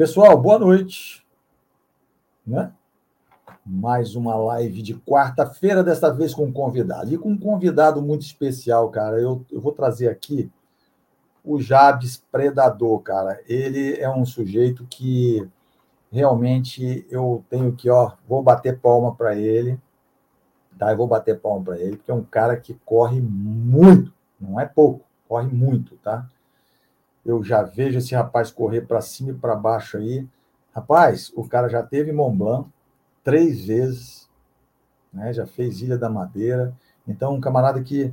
Pessoal, boa noite. Né? Mais uma live de quarta-feira, desta vez com um convidado. E com um convidado muito especial, cara. Eu, eu vou trazer aqui o Jabes Predador, cara. Ele é um sujeito que realmente eu tenho que, ó, vou bater palma para ele, tá? Eu vou bater palma para ele, porque é um cara que corre muito, não é pouco, corre muito, tá? Eu já vejo esse rapaz correr para cima e para baixo aí. Rapaz, o cara já teve Mont Blanc três vezes, né? Já fez Ilha da Madeira. Então, um camarada que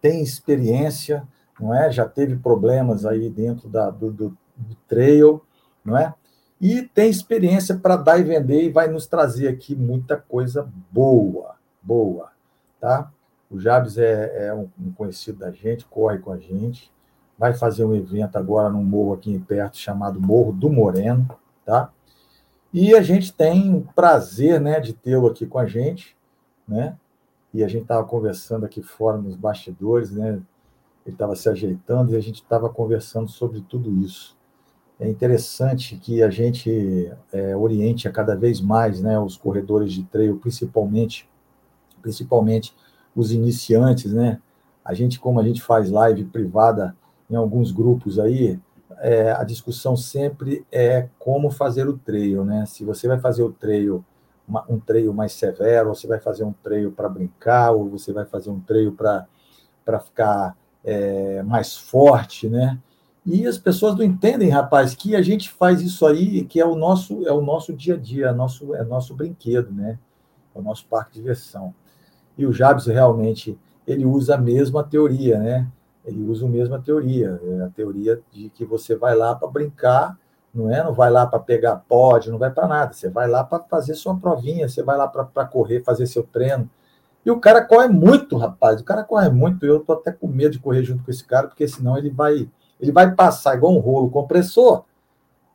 tem experiência, não é? Já teve problemas aí dentro da, do, do, do trail, não é? e tem experiência para dar e vender e vai nos trazer aqui muita coisa boa, boa, tá? O Jabes é, é um, um, conhecido da gente, corre com a gente, vai fazer um evento agora num morro aqui perto chamado Morro do Moreno, tá? E a gente tem o prazer, né, de tê-lo aqui com a gente, né? E a gente estava conversando aqui fora nos bastidores, né? Ele estava se ajeitando e a gente estava conversando sobre tudo isso é interessante que a gente é, oriente a cada vez mais né, os corredores de trail, principalmente, principalmente os iniciantes, né? A gente, como a gente faz live privada em alguns grupos aí, é, a discussão sempre é como fazer o trail, né? Se você vai fazer o trail, um trail mais severo, ou você vai fazer um trail para brincar, ou você vai fazer um trail para ficar é, mais forte, né? E as pessoas não entendem, rapaz, que a gente faz isso aí, que é o nosso, é o nosso dia a dia, é nosso, é nosso brinquedo, né? É o nosso parque de diversão. E o Jabs realmente ele usa a mesma teoria, né? Ele usa a mesma teoria, é a teoria de que você vai lá para brincar, não é? Não vai lá para pegar pódio, não vai para nada. Você vai lá para fazer sua provinha, você vai lá para correr, fazer seu treino. E o cara corre muito, rapaz. O cara corre muito. Eu tô até com medo de correr junto com esse cara, porque senão ele vai ele vai passar igual um rolo compressor.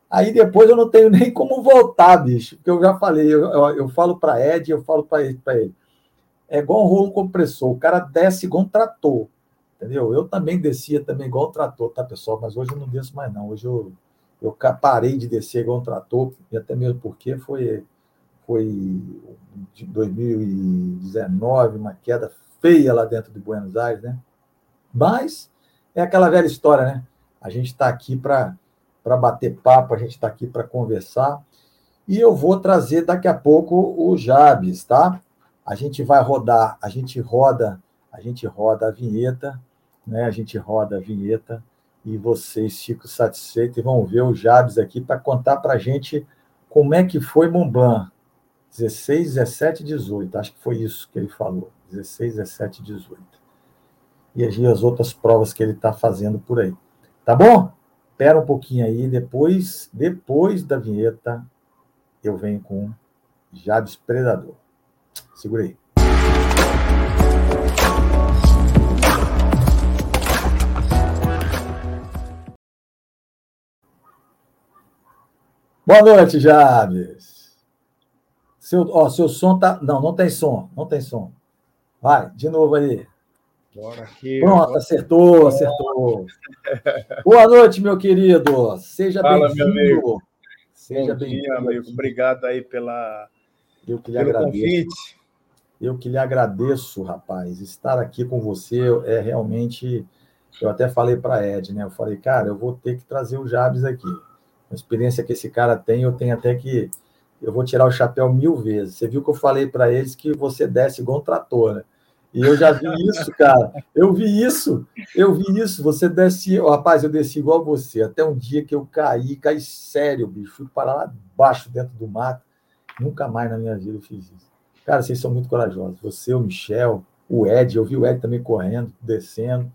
Aí depois eu não tenho nem como voltar, bicho. Porque eu já falei, eu, eu, eu falo para Ed, eu falo para ele, ele. É igual um rolo compressor. O cara desce igual um trator. Entendeu? Eu também descia também igual um trator, tá, pessoal? Mas hoje eu não desço mais, não. Hoje eu, eu parei de descer igual um trator, e até mesmo porque foi, foi de 2019, uma queda feia lá dentro de Buenos Aires, né? Mas é aquela velha história, né? A gente está aqui para bater papo, a gente está aqui para conversar. E eu vou trazer daqui a pouco o Jabes, tá? A gente vai rodar, a gente roda, a gente roda a vinheta, né? A gente roda a vinheta e vocês ficam satisfeitos e vão ver o Jabes aqui para contar para a gente como é que foi Blanc. 16, 17, 18. Acho que foi isso que ele falou. 16, 17, 18. E as outras provas que ele está fazendo por aí. Tá bom? Espera um pouquinho aí, depois, depois da vinheta, eu venho com Jabes Predador. Segura aí. Boa noite, Jabes. Seu, ó, seu som tá. Não, não tem som, não tem som. Vai, de novo aí. Bora aqui. Pronto, bora. acertou, acertou. Boa noite, meu querido. Seja bem-vindo. Seja bem-vindo. Obrigado aí pela, Eu que lhe pelo agradeço. convite. Eu que lhe agradeço, rapaz. Estar aqui com você é realmente. Eu até falei para Ed, né? Eu falei, cara, eu vou ter que trazer o Jabes aqui. A experiência que esse cara tem, eu tenho até que. Eu vou tirar o chapéu mil vezes. Você viu que eu falei para eles que você desce igual um trator, né? E eu já vi isso, cara. Eu vi isso. Eu vi isso. Você desce. Rapaz, eu desci igual você. Até um dia que eu caí, caí sério, bicho. Fui parar lá embaixo, dentro do mato. Nunca mais na minha vida eu fiz isso. Cara, vocês são muito corajosos. Você, o Michel, o Ed. Eu vi o Ed também correndo, descendo.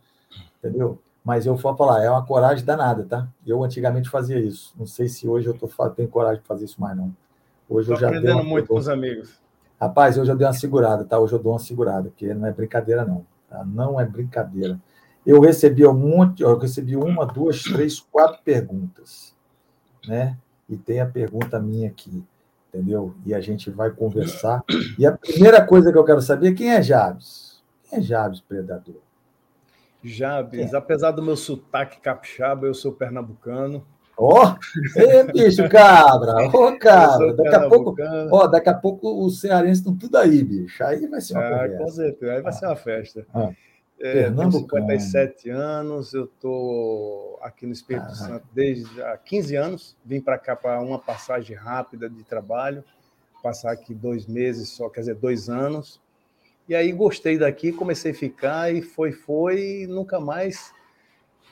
Entendeu? Mas eu vou falar, é uma coragem danada, tá? Eu antigamente fazia isso. Não sei se hoje eu tô, tenho coragem de fazer isso mais, não. Hoje tô eu já aprendendo muito com os amigos. Rapaz, hoje eu dei uma segurada, tá? Hoje eu dou uma segurada, porque não é brincadeira, não. Tá? Não é brincadeira. Eu recebi um monte, eu recebi uma, duas, três, quatro perguntas, né? E tem a pergunta minha aqui, entendeu? E a gente vai conversar. E a primeira coisa que eu quero saber é quem é Jabes? Quem é Jabes Predador? Jabes, é? apesar do meu sotaque capixaba, eu sou pernambucano. Ó, oh, bicho, cabra, ô, oh, cabra. Daqui a pouco, ó, daqui a pouco os cearenses estão tudo aí, bicho. Aí vai ser uma ah, conversa. Com certeza, aí vai ah. ser uma festa. Ah. É, tenho 57 anos, eu estou aqui no Espírito ah. Santo desde há 15 anos. Vim para cá para uma passagem rápida de trabalho, passar aqui dois meses só, quer dizer, dois anos. E aí gostei daqui, comecei a ficar e foi, foi, e nunca mais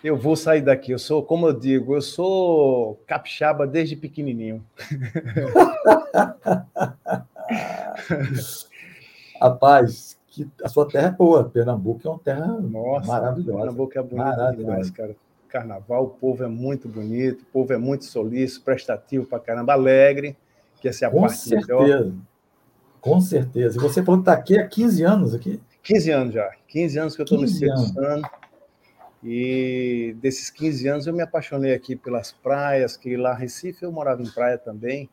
eu vou sair daqui. Eu sou, como eu digo, eu sou capixaba desde pequenininho. Rapaz, que a sua terra é boa. Pernambuco é uma terra Nossa, maravilhosa. Pernambuco é bonito demais, cara. Carnaval, o povo é muito bonito, o povo é muito solícito, prestativo para caramba, alegre, que essa é a Com parte certeza. melhor. Com certeza. E você falou que está aqui há 15 anos aqui? 15 anos já. 15 anos que eu estou no Espírito Santo. E desses 15 anos eu me apaixonei aqui pelas praias, que lá em Recife eu morava em praia também,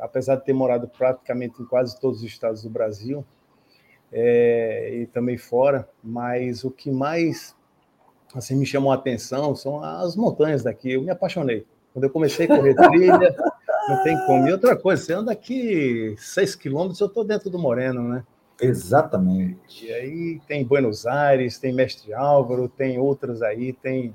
apesar de ter morado praticamente em quase todos os estados do Brasil é, e também fora, mas o que mais assim me chamou a atenção são as montanhas daqui. Eu me apaixonei. Quando eu comecei a correr trilha, não tem como. E outra coisa, você anda aqui 6 quilômetros, eu estou dentro do Moreno, né? Exatamente. E aí tem Buenos Aires, tem Mestre Álvaro, tem outras aí, tem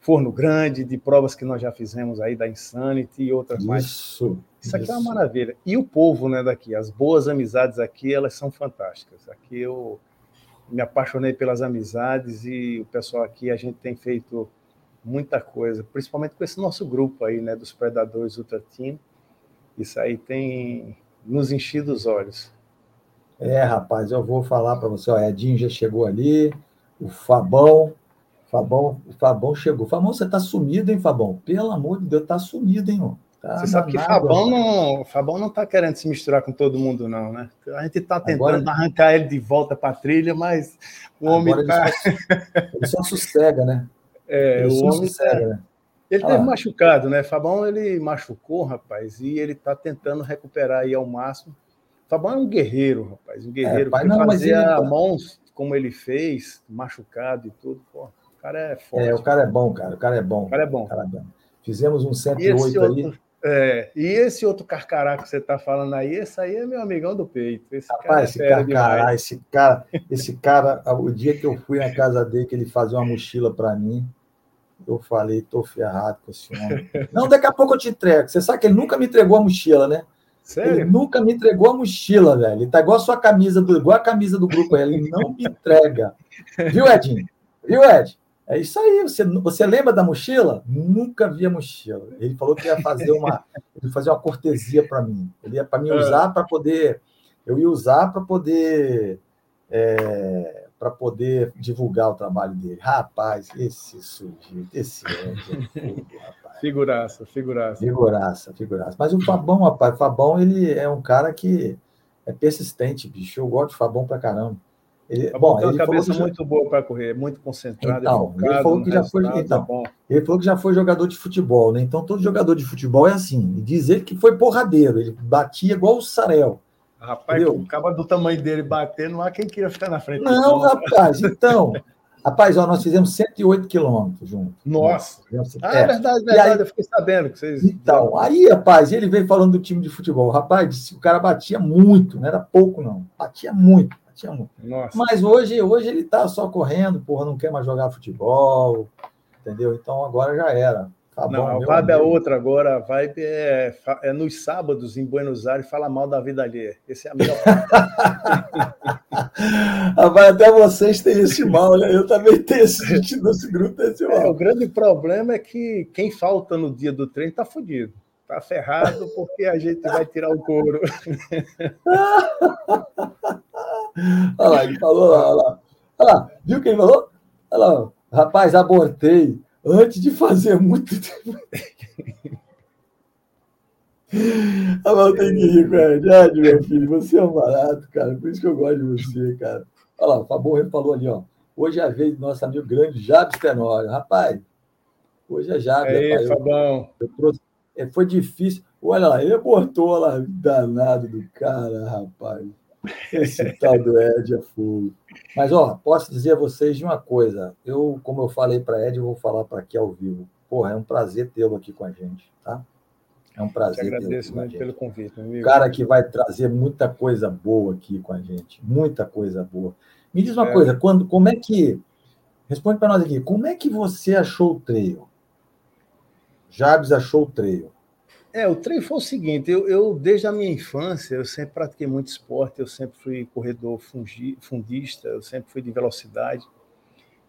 Forno Grande, de provas que nós já fizemos aí da Insanity e outras isso, mais. Isso. Isso aqui é uma maravilha. E o povo, né, daqui, as boas amizades aqui, elas são fantásticas. Aqui eu me apaixonei pelas amizades e o pessoal aqui, a gente tem feito muita coisa, principalmente com esse nosso grupo aí, né, dos Predadores Ultra Team. Isso aí tem nos enchido os olhos. É, rapaz, eu vou falar para você, ó, Edinho já chegou ali, o Fabão, Fabão, o Fabão chegou. Fabão, você tá sumido, hein, Fabão? Pelo amor de Deus, tá sumido, hein, ó. Tá você sabe que Fabão não, Fabão não tá querendo se misturar com todo mundo, não, né? A gente tá tentando Agora... arrancar ele de volta para a trilha, mas o homem tá... ele, só, ele só sossega, né? É, ele o homem sossega, tá... né? Ele ah. teve machucado, né? Fabão ele machucou, rapaz, e ele tá tentando recuperar aí ao máximo Fabão é um guerreiro, rapaz, um guerreiro. É, pai, não, mas ele... mãos como ele fez, machucado e tudo. Pô, o cara é forte. É, o cara é bom, cara. O cara é bom. O cara é bom. Cara é bom. Fizemos um 108 aí. Outro, é, e esse outro carcará que você está falando aí, esse aí é meu amigão do peito. Esse Rapaz, cara é esse carcará, esse cara, esse cara, o dia que eu fui na casa dele, que ele fazia uma mochila para mim, eu falei, tô ferrado com esse homem. Não, daqui a pouco eu te entrego. Você sabe que ele nunca me entregou a mochila, né? Sério? Ele nunca me entregou a mochila, velho. Ele tá igual a sua camisa, do, igual a camisa do grupo. Ele não me entrega. Viu, Edinho? Viu, Ed? É isso aí. Você, você lembra da mochila? Nunca vi a mochila. Ele falou que ia fazer uma, ele fazer uma cortesia para mim. Ele ia para mim usar para poder. Eu ia usar para poder. É, para poder divulgar o trabalho dele. Rapaz, esse sujeito, esse Ed é rapaz. Figuraça, figuraça. Figuraça, figuraça. Mas o Fabão, rapaz, o Fabão, ele é um cara que é persistente, bicho. Eu gosto de Fabão pra caramba. Ele, bom, tem uma cabeça muito boa para correr, muito concentrado, então, focado, ele falou que já foi, então, tá ele falou que já foi jogador de futebol, né? Então todo jogador de futebol é assim. E diz ele que foi porradeiro, ele batia igual o Sarel. Rapaz, o cara do tamanho dele bater, não há quem queira ficar na frente. Não, rapaz, então. Rapaz, ó, nós fizemos 108 quilômetros juntos. Nossa! Ah, é, é verdade, verdade. Aí, eu fiquei sabendo que vocês. Então, aí, rapaz, ele veio falando do time de futebol. Rapaz, o cara batia muito, não era pouco, não. Batia muito, batia muito. Nossa. Mas hoje, hoje ele tá só correndo, porra, não quer mais jogar futebol, entendeu? Então agora já era. Tá não, bom, a vibe é é outra agora. A vibe é, é nos sábados em Buenos Aires fala mal da vida alheia. Esse é a melhor. Vai até vocês têm esse mal, né? Eu também tenho esse nesse grupo esse mal. É, o grande problema é que quem falta no dia do treino tá fodido. Tá ferrado porque a gente vai tirar o couro. olha lá, ele falou lá, olha lá. Olha lá, viu quem falou? Olha lá, rapaz, abortei antes de fazer muito tempo. Mas eu tenho que rir com a verdade, meu filho. Você é um barato, cara. Por isso que eu gosto de você, cara. Olha lá, o Fabão falou ali, ó. Hoje é a vez do nosso amigo grande Jabes Tenório. Rapaz, hoje é Jabes. Aí, rapaz, Fabão. Eu, eu trouxe, é, foi difícil. Olha lá, ele botou lá, danado do cara, rapaz. Esse tal do Ed é fogo. Mas, ó, posso dizer a vocês de uma coisa. Eu, como eu falei para Ed, eu vou falar para aqui ao vivo. porra, é um prazer tê-lo aqui com a gente, tá? É um prazer. Eu agradeço muito pelo convite, meu amigo. Cara que vai trazer muita coisa boa aqui com a gente, muita coisa boa. Me diz uma é. coisa, quando, como é que responde para nós aqui, como é que você achou o trail? Jabes achou o trail? É, o treino foi o seguinte, eu, eu, desde a minha infância, eu sempre pratiquei muito esporte, eu sempre fui corredor fungi, fundista, eu sempre fui de velocidade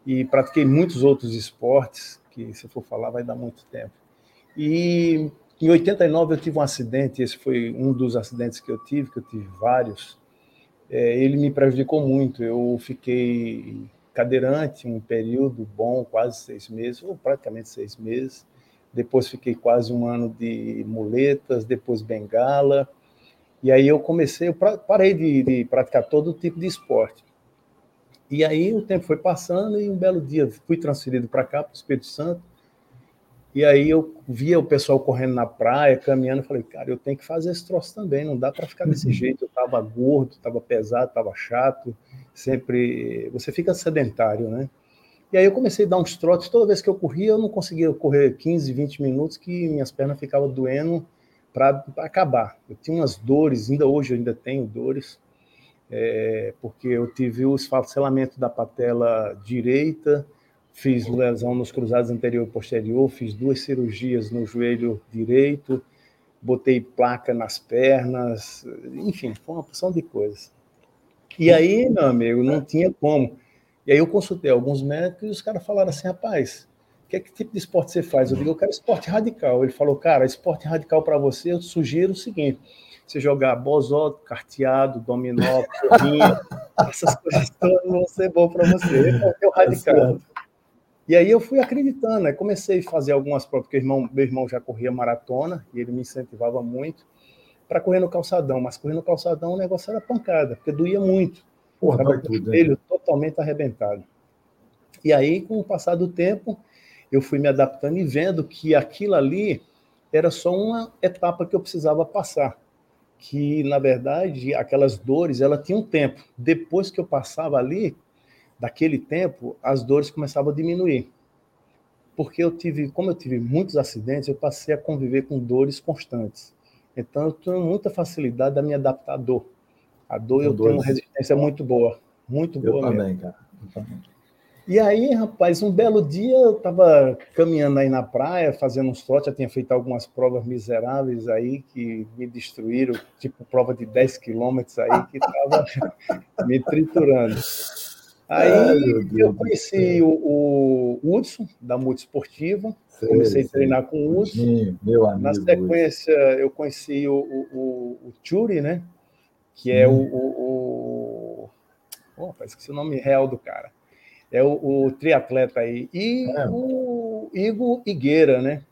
e pratiquei muitos outros esportes, que se for falar vai dar muito tempo. E em 89 eu tive um acidente, esse foi um dos acidentes que eu tive, que eu tive vários, é, ele me prejudicou muito, eu fiquei cadeirante um período bom, quase seis meses, ou praticamente seis meses, depois fiquei quase um ano de muletas, depois bengala, e aí eu comecei, eu parei de, de praticar todo tipo de esporte. E aí o tempo foi passando e um belo dia fui transferido para cá, para o Espírito Santo, e aí eu via o pessoal correndo na praia, caminhando, falei, cara, eu tenho que fazer esse troço também, não dá para ficar desse uhum. jeito. Eu estava gordo, estava pesado, estava chato, sempre. Você fica sedentário, né? E aí eu comecei a dar uns trotes. Toda vez que eu corria, eu não conseguia correr 15, 20 minutos, que minhas pernas ficavam doendo para acabar. Eu tinha umas dores, ainda hoje eu ainda tenho dores, é, porque eu tive o esfacelamento da patela direita, fiz lesão nos cruzados anterior e posterior, fiz duas cirurgias no joelho direito, botei placa nas pernas, enfim, foi uma porção de coisas. E aí, meu amigo, não tinha como. E aí eu consultei alguns médicos e os caras falaram assim, rapaz, que, que tipo de esporte você faz? Eu digo, eu quero esporte radical. Ele falou, cara, esporte radical para você, eu sugiro o seguinte, você jogar bozó, carteado, dominó, corrinha, essas coisas todas vão ser bom para você. É o radical. E aí eu fui acreditando, né? comecei a fazer algumas provas, porque irmão, meu irmão já corria maratona e ele me incentivava muito para correr no calçadão, mas correr no calçadão o negócio era pancada, porque doía muito. Porra, Estava com o joelho né? totalmente arrebentado. E aí, com o passar do tempo, eu fui me adaptando e vendo que aquilo ali era só uma etapa que eu precisava passar. Que, na verdade, aquelas dores, ela tinha um tempo. Depois que eu passava ali, daquele tempo, as dores começavam a diminuir. Porque eu tive, como eu tive muitos acidentes, eu passei a conviver com dores constantes. Então, eu tenho muita facilidade a me adaptar à dor. A dor eu tenho uma resistência muito boa. Muito boa. Eu também, mesmo. cara. Eu também. E aí, rapaz, um belo dia eu estava caminhando aí na praia, fazendo uns trotes, já tinha feito algumas provas miseráveis aí que me destruíram, tipo prova de 10 quilômetros aí, que estava me triturando. Aí Ai, eu conheci o, o Hudson, da Multisportiva, comecei a treinar com o Hudson. Meu amigo, Na sequência, eu conheci o, o, o Churi, né? que é hum. o, o, o... Opa, esqueci o nome real do cara. É o, o triatleta aí. E é. o Igor Higueira, né?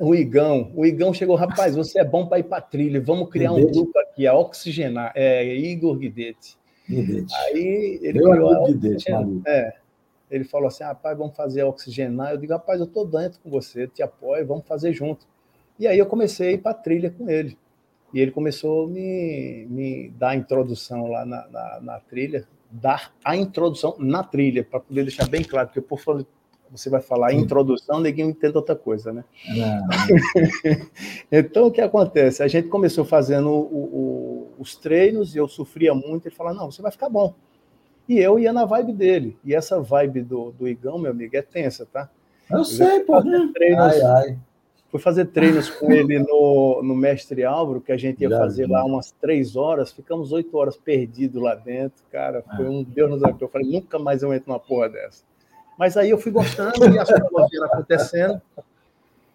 o Igão. O Igão chegou, rapaz, você é bom para ir para trilha, vamos criar Guidete. um grupo aqui, a Oxigenar. É, Igor Guidete. Guidete. Aí ele Meu criou Guidete, é, ele falou assim, rapaz, vamos fazer a Oxigenar. Eu digo, rapaz, eu estou dentro com você, te apoio, vamos fazer junto. E aí eu comecei a ir para trilha com ele. E ele começou a me, me dar a introdução lá na, na, na trilha, dar a introdução na trilha, para poder deixar bem claro, porque por favor, você vai falar Sim. introdução, ninguém entende outra coisa, né? então, o que acontece? A gente começou fazendo o, o, os treinos e eu sofria muito. Ele falava, não, você vai ficar bom. E eu ia na vibe dele. E essa vibe do, do Igão, meu amigo, é tensa, tá? Eu, eu sei, pô. Treinos, ai, ai. Fui fazer treinos com ele no, no Mestre Álvaro, que a gente ia fazer lá umas três horas, ficamos oito horas perdidos lá dentro, cara. Foi um Deus nos abençoe. Eu falei, nunca mais eu entro numa porra dessa. Mas aí eu fui gostando e as provas vieram acontecendo.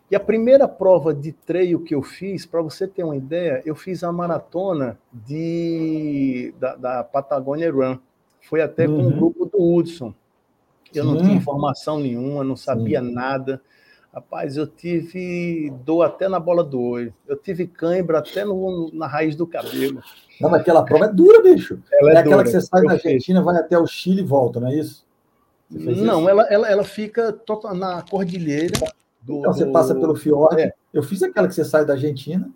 E a primeira prova de treino que eu fiz, para você ter uma ideia, eu fiz a maratona de, da, da Patagonia Run. Foi até uhum. com o um grupo do Hudson. Eu Sim. não tinha informação nenhuma, não sabia Sim. nada. Rapaz, eu tive dor até na bola do olho. Eu tive cãibra até no, na raiz do cabelo. Não, mas aquela prova é dura, bicho. Ela é, é aquela que você sai eu da Argentina, fiz. vai até o Chile e volta, não é isso? Não, Ela, ela, ela fica na cordilheira. Do, então você do... passa pelo fiord. É. Eu fiz aquela que você sai da Argentina.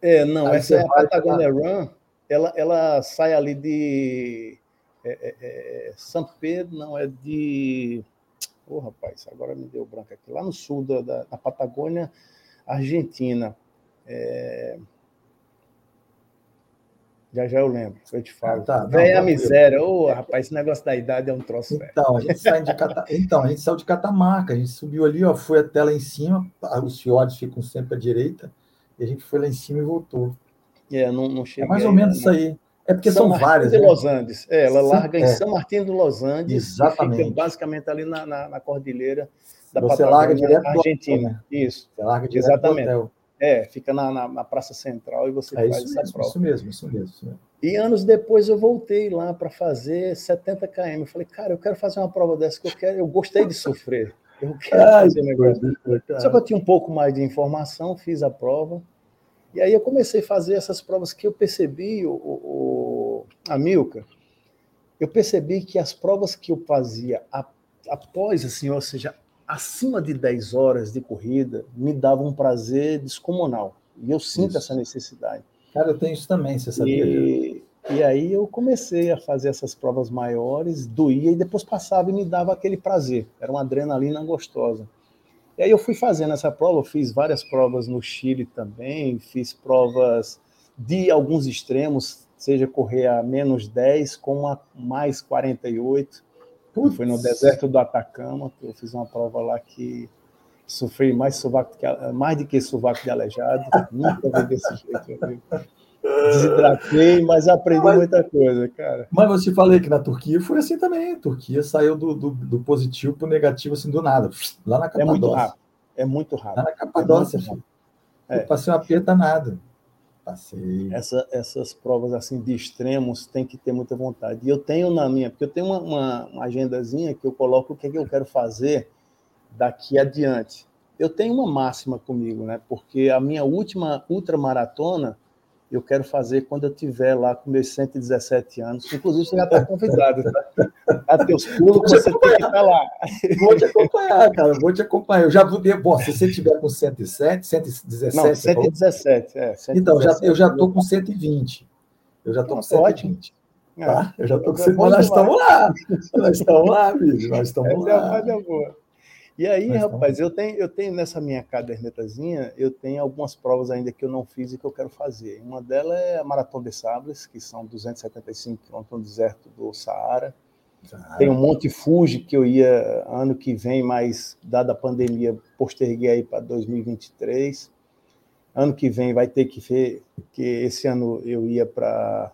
É, não, essa é a Patagonia Run. Ela, ela sai ali de é, é, é, São Pedro, não, é de Ô, oh, rapaz, agora me deu branco aqui. Lá no sul da, da, da Patagônia, Argentina. É... Já já eu lembro, eu te falo. Ah, tá, Vem a miséria. Ô, oh, rapaz, esse negócio da idade é um troço então, a gente sai de Cata... então, a gente saiu de Catamarca, a gente subiu ali, ó, foi até lá em cima, os fiordes ficam sempre à direita, e a gente foi lá em cima e voltou. É, não, não cheguei, é mais ou menos isso aí. É porque São são várias. né? Los Andes. É, ela larga é. em São Martin do Los Andes. Exatamente. Fica basicamente ali na, na, na cordilheira da Você Patagônia larga direto Argentina. Hotel, né? Isso. Você larga direto Exatamente. Do hotel. É, fica na, na, na, Praça Central e você é faz essa mesmo, prova. Isso mesmo, isso mesmo, isso mesmo. E anos depois eu voltei lá para fazer 70 km. Eu falei, cara, eu quero fazer uma prova dessa que eu quero. Eu gostei de sofrer. Eu quero Ai, fazer um negócio. Só que eu tinha um pouco mais de informação, fiz a prova. E aí eu comecei a fazer essas provas que eu percebi, o, o, a Milka, eu percebi que as provas que eu fazia após, assim, ou seja, acima de 10 horas de corrida, me davam um prazer descomunal. E eu sinto isso. essa necessidade. Cara, eu tenho isso também, você sabia? E, e aí eu comecei a fazer essas provas maiores, doía e depois passava e me dava aquele prazer. Era uma adrenalina gostosa. E aí eu fui fazendo essa prova, eu fiz várias provas no Chile também, fiz provas de alguns extremos, seja correr a menos 10 como a mais 48. Putz. Foi no deserto do Atacama, que eu fiz uma prova lá que sofri mais sovaco que, mais do que sovaco de aleijado. Nunca vi desse jeito. Desidratei, mas aprendi mas, muita coisa, cara. Mas você falei que na Turquia foi assim também. A Turquia saiu do, do, do positivo para o negativo assim do nada. Lá na Capadócia. É muito rápido. É muito rápido. Lá na Capadócia, é. É. Eu passei uma perda nada. Passei. Essa, essas provas assim de extremos tem que ter muita vontade. E eu tenho na minha, porque eu tenho uma, uma, uma agendazinha que eu coloco o que, é que eu quero fazer daqui adiante. Eu tenho uma máxima comigo, né? Porque a minha última ultramaratona eu quero fazer quando eu tiver lá com meus 117 anos. Inclusive, você já está convidado, tá? A teus pulos, você tem que estar tá lá. Vou te acompanhar, cara, vou te acompanhar. Eu já vou. Bom, se você tiver com 107, 117. Não, 117, é. 117, então, já, eu já estou com 120. Eu já estou com 120. É. Tá? Eu já estou com 120. Nós estamos lá. Nós estamos lá, bicho. Nós estamos lá. É boa. E aí, Mas rapaz, eu tenho, eu tenho nessa minha cadernetazinha, eu tenho algumas provas ainda que eu não fiz e que eu quero fazer. Uma delas é a Maratona de Sables, que são 275 quilômetros no deserto do Saara. Tem um Monte Fuji que eu ia ano que vem, mas dada a pandemia, posterguei aí para 2023. Ano que vem vai ter que ver que esse ano eu ia para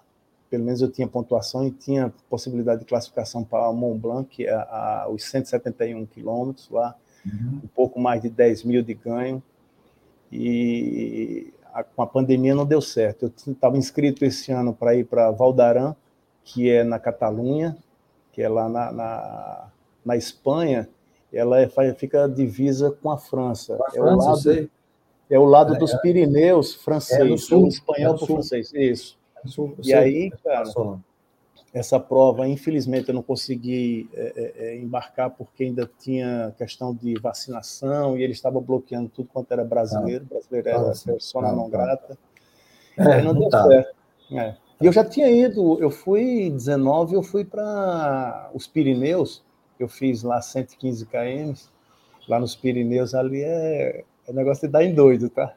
pelo menos eu tinha pontuação e tinha possibilidade de classificação para Mont Blanc, que é a, os 171 quilômetros lá, uhum. um pouco mais de 10 mil de ganho. E a, com a pandemia não deu certo. Eu estava inscrito esse ano para ir para Valdaran, que é na Catalunha, que é lá na, na, na Espanha. Ela é, fica divisa com a França. A é, França o lado, é o lado é, dos Pirineus francês, é sul, espanhol para o francês. Isso e aí, cara, essa prova, infelizmente, eu não consegui é, é, é, embarcar porque ainda tinha questão de vacinação e ele estava bloqueando tudo quanto era brasileiro. Ah, brasileiro era ah, persona não grata. É, não, não deu tá. certo. É. E eu já tinha ido, eu fui em 19, eu fui para os Pirineus, eu fiz lá 115 km, lá nos Pirineus, ali é, é negócio de dar em doido, tá?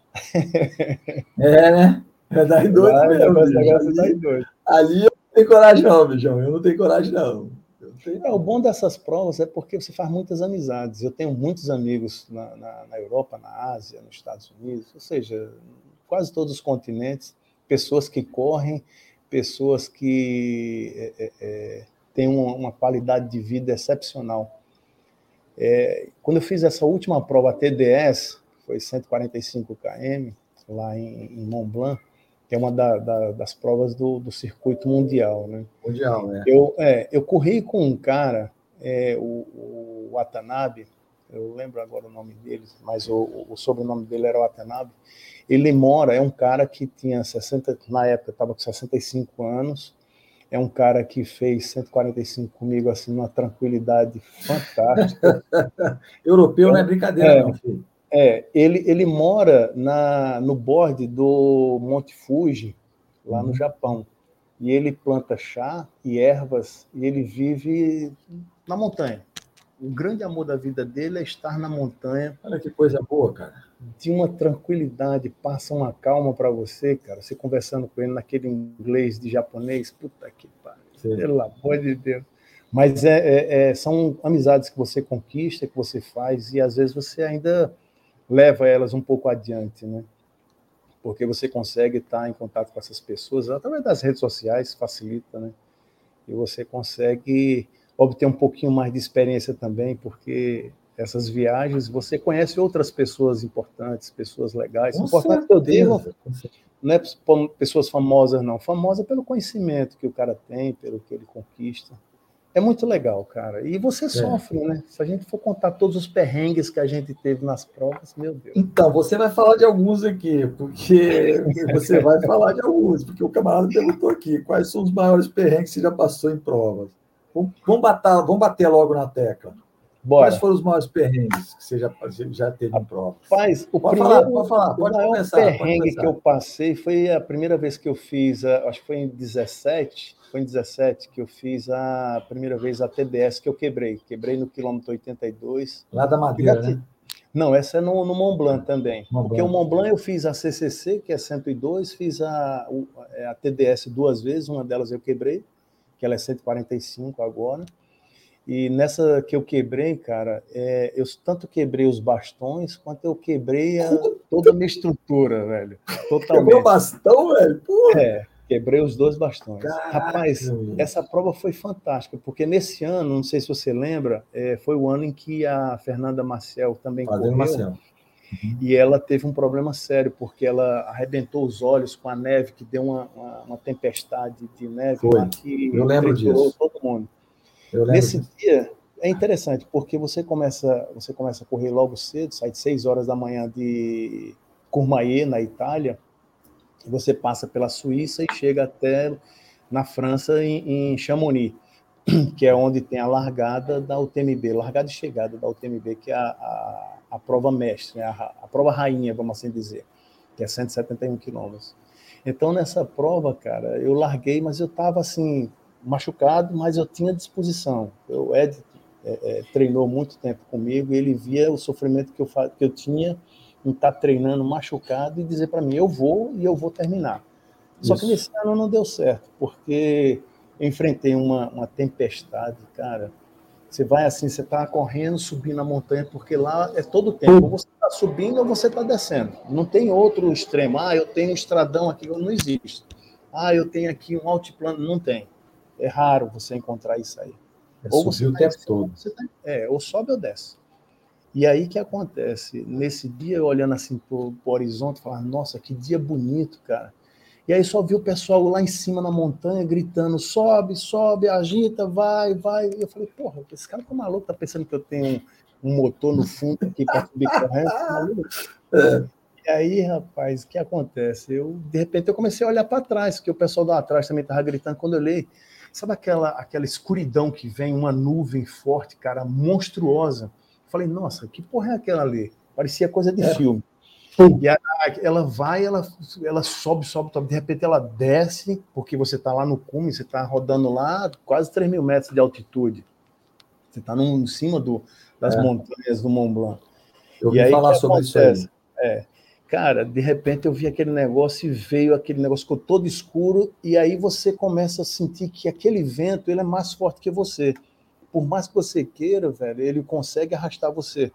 É, né? É dar em dois mesmo. Ali, dois. ali eu não tenho coragem, não, Bijão. Eu não tenho coragem, não. É, o bom dessas provas é porque você faz muitas amizades. Eu tenho muitos amigos na, na, na, Europa, na Ásia, nos Estados Unidos, ou seja, quase todos os continentes, pessoas que correm, pessoas que é, é, é têm uma, uma, qualidade de vida excepcional. É, quando eu fiz essa última prova TDS, foi 145 km, lá em, em Mont Blanc, que é uma da, da, das provas do, do, circuito mundial, né? Mundial, né? Eu, é, eu corri com um cara, é, o, o Watanabe, eu lembro agora o nome dele, mas o, o sobrenome dele era Watanabe. Ele mora, é um cara que tinha 60, na época estava com 65 anos, é um cara que fez 145 comigo assim numa tranquilidade fantástica. Europeu não é brincadeira, é, não, filho. É, ele, ele mora na, no borde do Monte Fuji, lá no uhum. Japão. E ele planta chá e ervas e ele vive na montanha. o grande amor da vida dele é estar na montanha. Olha que coisa boa, cara. De uma tranquilidade, passa uma calma para você, cara. Você conversando com ele naquele inglês de japonês, puta que pariu. Pelo amor de Deus. Mas é, é, é, são amizades que você conquista, que você faz, e às vezes você ainda leva elas um pouco adiante, né? Porque você consegue estar em contato com essas pessoas através das redes sociais, facilita, né? E você consegue obter um pouquinho mais de experiência também, porque essas viagens você conhece outras pessoas importantes, pessoas legais. Com Importante que eu digo, não é pessoas famosas, não. Famosa pelo conhecimento que o cara tem, pelo que ele conquista. É muito legal, cara. E você é. sofre, né? Se a gente for contar todos os perrengues que a gente teve nas provas, meu Deus. Então, você vai falar de alguns aqui, porque você vai falar de alguns, porque o camarada perguntou aqui quais são os maiores perrengues que você já passou em provas. Vamos bater, vamos bater logo na tecla. Bora. Quais foram os maiores perrengues que você já, já teve em prova? Rapaz, o pode primeiro, falar, pode falar, pode o começar. O perrengue que eu passei foi a primeira vez que eu fiz, acho que foi em 17, foi em 17 que eu fiz a primeira vez a TDS que eu quebrei. Quebrei no quilômetro 82. Lá da Madeira, né? Não, essa é no, no Mont Blanc também. Mont Porque Blanc. o Mont Blanc eu fiz a CCC, que é 102, fiz a, é, a TDS duas vezes, uma delas eu quebrei, que ela é 145 agora. E nessa que eu quebrei, cara, é, eu tanto quebrei os bastões quanto eu quebrei a, toda a minha estrutura, velho. Totalmente. Quebrou bastão, velho? Porra. É, quebrei os dois bastões. Caraca, Rapaz, essa prova foi fantástica, porque nesse ano, não sei se você lembra, é, foi o ano em que a Fernanda Marcel também Fazendo correu. Marcel. Uhum. E ela teve um problema sério, porque ela arrebentou os olhos com a neve, que deu uma, uma, uma tempestade de neve foi. que eu lembro disso. todo mundo. Nesse dia é interessante porque você começa você começa a correr logo cedo, sai de 6 horas da manhã de Courmayeur na Itália, você passa pela Suíça e chega até na França em, em Chamonix, que é onde tem a largada da UTMB, largada e chegada da UTMB, que é a, a, a prova mestre, a, a prova rainha, vamos assim dizer, que é 171 quilômetros. Então, nessa prova, cara, eu larguei, mas eu estava assim, machucado, mas eu tinha disposição. O Ed é, é, treinou muito tempo comigo ele via o sofrimento que eu, que eu tinha em estar tá treinando machucado e dizer para mim, eu vou e eu vou terminar. Só Isso. que nesse ano não deu certo, porque eu enfrentei uma, uma tempestade, cara. Você vai assim, você está correndo, subindo a montanha, porque lá é todo o tempo. Ou você está subindo ou você está descendo. Não tem outro extremo. Ah, eu tenho um estradão aqui, não existe. Ah, eu tenho aqui um altiplano. Não tem. É raro você encontrar isso aí. É ou você o tempo todo. Tá, é, ou sobe ou desce. E aí que acontece? Nesse dia, eu olhando assim para o horizonte, falando, nossa, que dia bonito, cara. E aí só vi o pessoal lá em cima na montanha gritando: sobe, sobe, agita, vai, vai. E eu falei, porra, esse cara tá maluco, tá pensando que eu tenho um motor no fundo aqui para subir correndo? Tá é. E aí, rapaz, o que acontece? Eu, de repente, eu comecei a olhar para trás, porque o pessoal lá atrás também estava gritando. Quando eu olhei, Sabe aquela, aquela escuridão que vem, uma nuvem forte, cara, monstruosa? Falei, nossa, que porra é aquela ali? Parecia coisa de é. filme. E a, ela vai, ela, ela sobe, sobe, sobe, de repente ela desce, porque você está lá no cume, você está rodando lá quase 3 mil metros de altitude. Você está em cima do, das é. montanhas do Mont Blanc. Eu ouvi falar sobre acontece? isso aí. É, Cara, de repente eu vi aquele negócio e veio aquele negócio ficou todo escuro e aí você começa a sentir que aquele vento ele é mais forte que você. Por mais que você queira, velho, ele consegue arrastar você.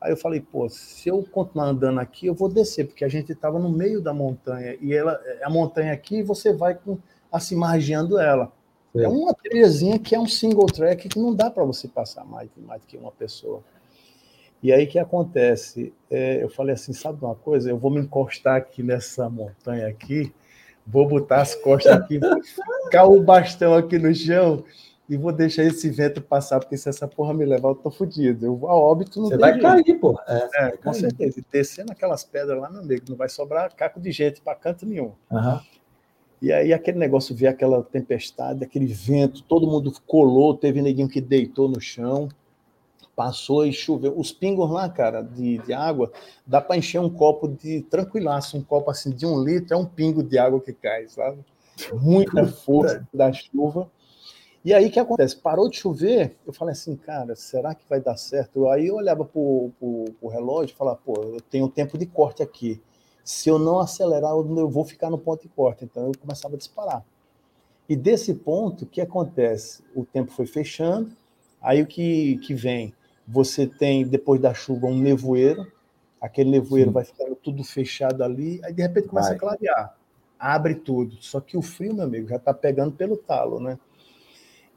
Aí eu falei, pô, se eu continuar andando aqui, eu vou descer, porque a gente estava no meio da montanha e ela, a montanha aqui, você vai com, assim margeando ela. É uma trilhazinha que é um single track que não dá para você passar mais, mais do que uma pessoa. E aí que acontece? É, eu falei assim, sabe uma coisa? Eu vou me encostar aqui nessa montanha aqui, vou botar as costas aqui, ficar o bastão aqui no chão e vou deixar esse vento passar, porque se essa porra me levar, eu tô fodido. Eu a óbito não Você vai jeito. cair, pô. É, é com cair. certeza. E descendo aquelas pedras lá, meu amigo, não vai sobrar caco de gente para canto nenhum. Uhum. E aí aquele negócio, ver aquela tempestade, aquele vento, todo mundo colou, teve neguinho que deitou no chão passou e choveu. Os pingos lá, cara, de, de água, dá para encher um copo de tranquilaço, um copo assim de um litro, é um pingo de água que cai, sabe? Muita força da chuva. E aí o que acontece? Parou de chover, eu falei assim, cara, será que vai dar certo? Aí eu olhava para o relógio e falava, pô, eu tenho tempo de corte aqui. Se eu não acelerar, eu vou ficar no ponto de corte. Então eu começava a disparar. E desse ponto, o que acontece? O tempo foi fechando, aí o que, que vem? Você tem, depois da chuva, um nevoeiro, aquele nevoeiro Sim. vai ficando tudo fechado ali, aí de repente começa vai. a clarear, abre tudo. Só que o frio, meu amigo, já está pegando pelo talo, né?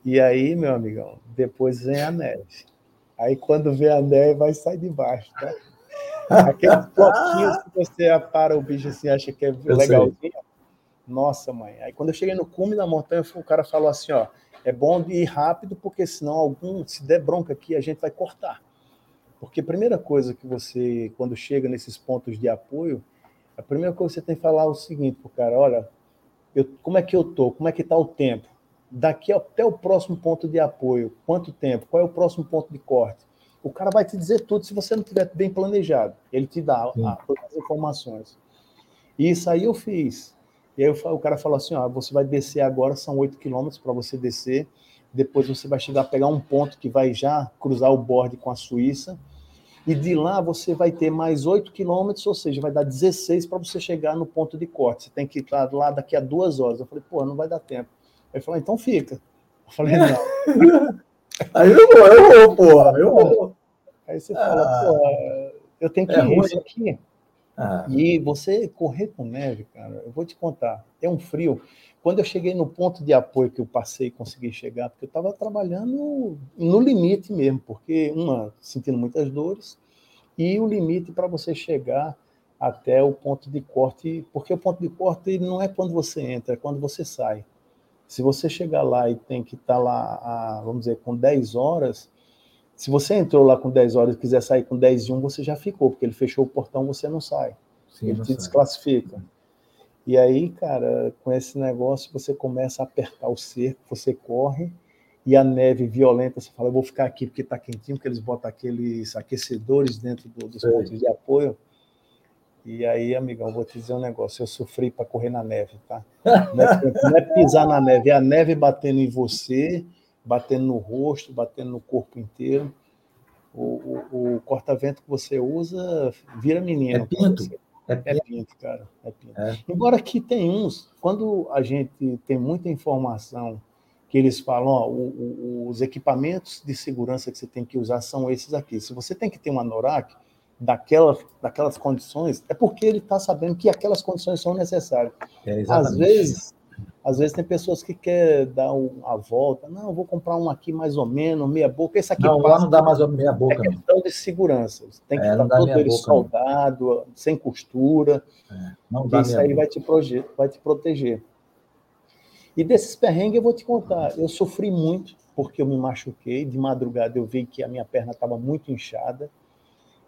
E aí, meu amigão, depois vem a neve. Aí quando vem a neve, vai sair de baixo, tá? Aqueles bloquinhos que você apara o bicho assim, acha que é eu legalzinho. Sei. Nossa, mãe. Aí quando eu cheguei no cume da montanha, o cara falou assim, ó, é bom de ir rápido, porque senão algum, se der bronca aqui, a gente vai cortar. Porque a primeira coisa que você, quando chega nesses pontos de apoio, a primeira coisa que você tem que falar é o seguinte pro cara, olha, eu, como é que eu tô? Como é que tá o tempo? Daqui até o próximo ponto de apoio, quanto tempo? Qual é o próximo ponto de corte? O cara vai te dizer tudo se você não tiver bem planejado. Ele te dá a, todas as informações. E isso aí eu fiz. E aí o cara falou assim: ó, você vai descer agora, são 8 quilômetros para você descer. Depois você vai chegar a pegar um ponto que vai já cruzar o borde com a Suíça. E de lá você vai ter mais 8 quilômetros, ou seja, vai dar 16 para você chegar no ponto de corte. Você tem que estar lá daqui a duas horas. Eu falei, pô, não vai dar tempo. Aí ele falou, então fica. Eu falei, não. Aí eu vou, eu vou, porra, eu vou. Aí você fala, ah, pô, eu tenho que é ir isso aqui. Ah. E você correr com neve, cara, eu vou te contar, é um frio. Quando eu cheguei no ponto de apoio que eu passei e consegui chegar, porque eu estava trabalhando no limite mesmo, porque, uma, sentindo muitas dores, e o limite para você chegar até o ponto de corte, porque o ponto de corte não é quando você entra, é quando você sai. Se você chegar lá e tem que estar tá lá, a, vamos dizer, com 10 horas, se você entrou lá com 10 horas e quiser sair com 10 e 1, você já ficou, porque ele fechou o portão, você não sai. Sim, ele não te sai. desclassifica. E aí, cara, com esse negócio, você começa a apertar o cerco, você corre, e a neve violenta, você fala, eu vou ficar aqui porque está quentinho, porque eles botam aqueles aquecedores dentro do, dos pontos de apoio. E aí, amigão, vou te dizer um negócio, eu sofri para correr na neve, tá? Não é, não é pisar na neve, é a neve batendo em você, batendo no rosto, batendo no corpo inteiro. O, o, o corta-vento que você usa vira menino. É pinto. É, é pinto, cara. É pinto. É. Embora que tem uns, quando a gente tem muita informação que eles falam, ó, o, os equipamentos de segurança que você tem que usar são esses aqui. Se você tem que ter uma NORAC daquelas, daquelas condições, é porque ele está sabendo que aquelas condições são necessárias. É, Às vezes, às vezes tem pessoas que querem dar a volta. Não, vou comprar um aqui mais ou menos, meia boca. Esse aqui não, passa, lá não dá mais ou meia boca. É questão de segurança. Tem que é, estar todo ele boca, soldado, não. sem costura. É, não dá isso aí vai te, proteger, vai te proteger. E desses perrengues eu vou te contar. Eu sofri muito porque eu me machuquei. De madrugada eu vi que a minha perna estava muito inchada.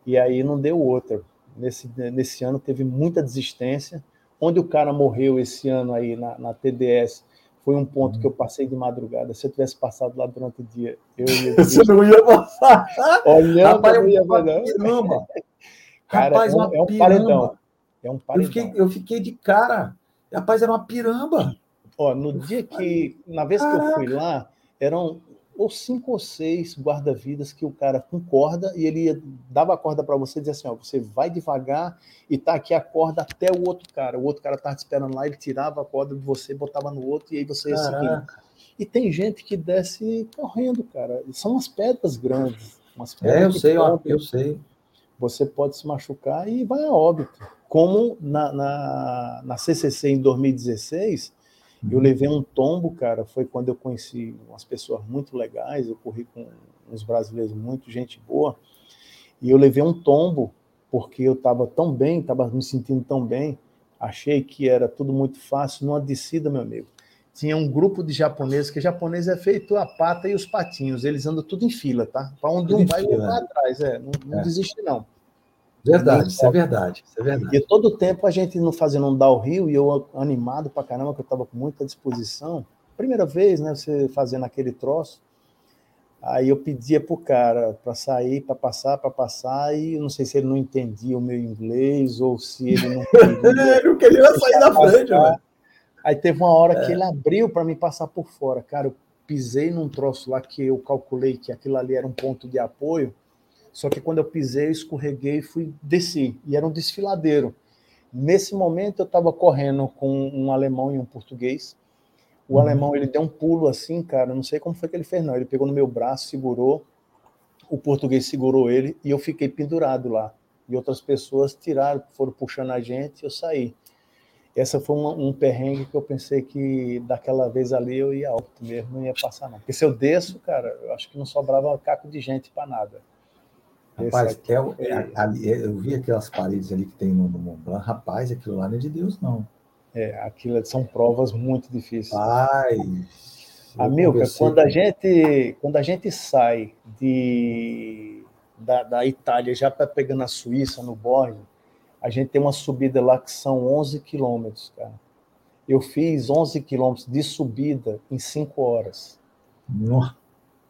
E aí não deu outra. Nesse, nesse ano teve muita desistência Onde o cara morreu esse ano aí na, na TDS foi um ponto que eu passei de madrugada. Se eu tivesse passado lá durante o dia, eu ia. Você não ia passar. Olhando, Rapaz, não ia ver, não. Piramba. Cara, Rapaz, é um, é um paredão. É um paredão. Eu fiquei, eu fiquei de cara. Rapaz, era uma piramba. Ó, no dia que. Na vez que eu fui lá, eram ou cinco ou seis guarda-vidas que o cara concorda e ele ia, dava a corda para você e dizia assim: ó, você vai devagar e tá aqui a corda até o outro cara. O outro cara tá te esperando lá, ele tirava a corda de você, botava no outro e aí você ia seguindo. E tem gente que desce correndo, cara. São umas pedras grandes. Umas pedras é, eu sei, ó, eu sei. Você pode se machucar e vai a óbito. Como na, na, na CCC em 2016 eu levei um tombo, cara, foi quando eu conheci umas pessoas muito legais, eu corri com uns brasileiros muito gente boa, e eu levei um tombo porque eu estava tão bem, estava me sentindo tão bem, achei que era tudo muito fácil, numa descida, meu amigo. Tinha um grupo de japoneses, que japonês é feito a pata e os patinhos, eles andam tudo em fila, tá? Para onde um vai, um vai atrás, é, não, não é. desiste não. Verdade, isso é verdade, isso é verdade. E todo tempo a gente não fazendo um downhill e eu animado pra caramba, que eu tava com muita disposição. Primeira vez, né, você fazendo aquele troço. Aí eu pedia pro cara para sair, para passar, para passar, e eu não sei se ele não entendia o meu inglês ou se ele não não queria sair da frente, né? Aí teve uma hora é. que ele abriu para me passar por fora. Cara, eu pisei num troço lá que eu calculei que aquilo ali era um ponto de apoio, só que quando eu pisei, eu escorreguei e fui desci, e era um desfiladeiro. Nesse momento eu estava correndo com um alemão e um português. O uhum. alemão ele deu um pulo assim, cara, não sei como foi que ele fez não. Ele pegou no meu braço, segurou, o português segurou ele e eu fiquei pendurado lá. E outras pessoas tiraram, foram puxando a gente e eu saí. Essa foi um, um perrengue que eu pensei que daquela vez ali eu ia alto mesmo, não ia passar não. Porque se eu desço, cara, eu acho que não sobrava caco de gente para nada. Rapaz, é, é, ali, é, eu vi aquelas paredes ali que tem no, no Mont Blanc. Rapaz, aquilo lá não é de Deus, não. É, aquilo são provas muito difíceis. Paz. Amilca, quando a gente quando a gente sai de da, da Itália já para pegando a Suíça no Borne, a gente tem uma subida lá que são 11 quilômetros, cara. Eu fiz 11 quilômetros de subida em 5 horas. Nossa.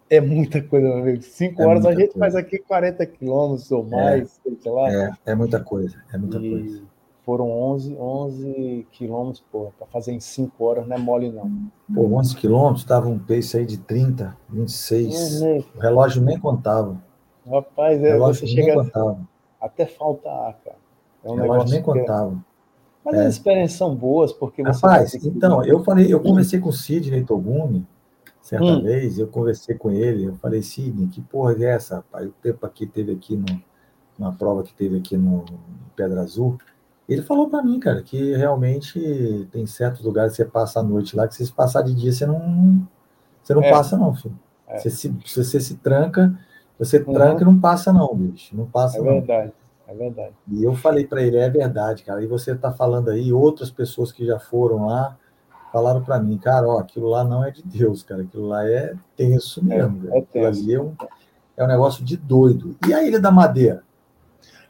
É muita coisa, meu amigo. Cinco é horas a gente coisa. faz aqui 40 quilômetros ou é. mais, é, sei lá. É, é muita coisa, é muita e coisa. Foram 11, 11 quilômetros, pô, para fazer em cinco horas não é mole, não. Pô, 11 quilômetros, estava um pace aí de 30, 26. É, o relógio nem contava. Rapaz, é, o relógio nem chega... contava. Até falta ar, cara. É um o relógio nem contava. Mas é. as experiências são boas, porque você. Rapaz, então, eu falei, eu conversei com o Sidney Togumi, Certa hum. vez eu conversei com ele, eu falei, Sidney, que porra é essa, rapaz? O tempo aqui teve aqui no, numa prova que teve aqui no, Pedra Azul. Ele falou para mim, cara, que realmente tem certos lugares que você passa a noite lá, que se passar de dia, você não, você não é. passa, não, filho. É. Você, se, você se tranca, você uhum. tranca e não passa, não, bicho. Não passa, é não. verdade. É verdade. E eu falei para ele, é verdade, cara. E você está falando aí, outras pessoas que já foram lá, falaram para mim, cara, ó, aquilo lá não é de Deus, cara, aquilo lá é tenso mesmo. É, é tenso. Ali é um, é um negócio de doido. E a Ilha da Madeira?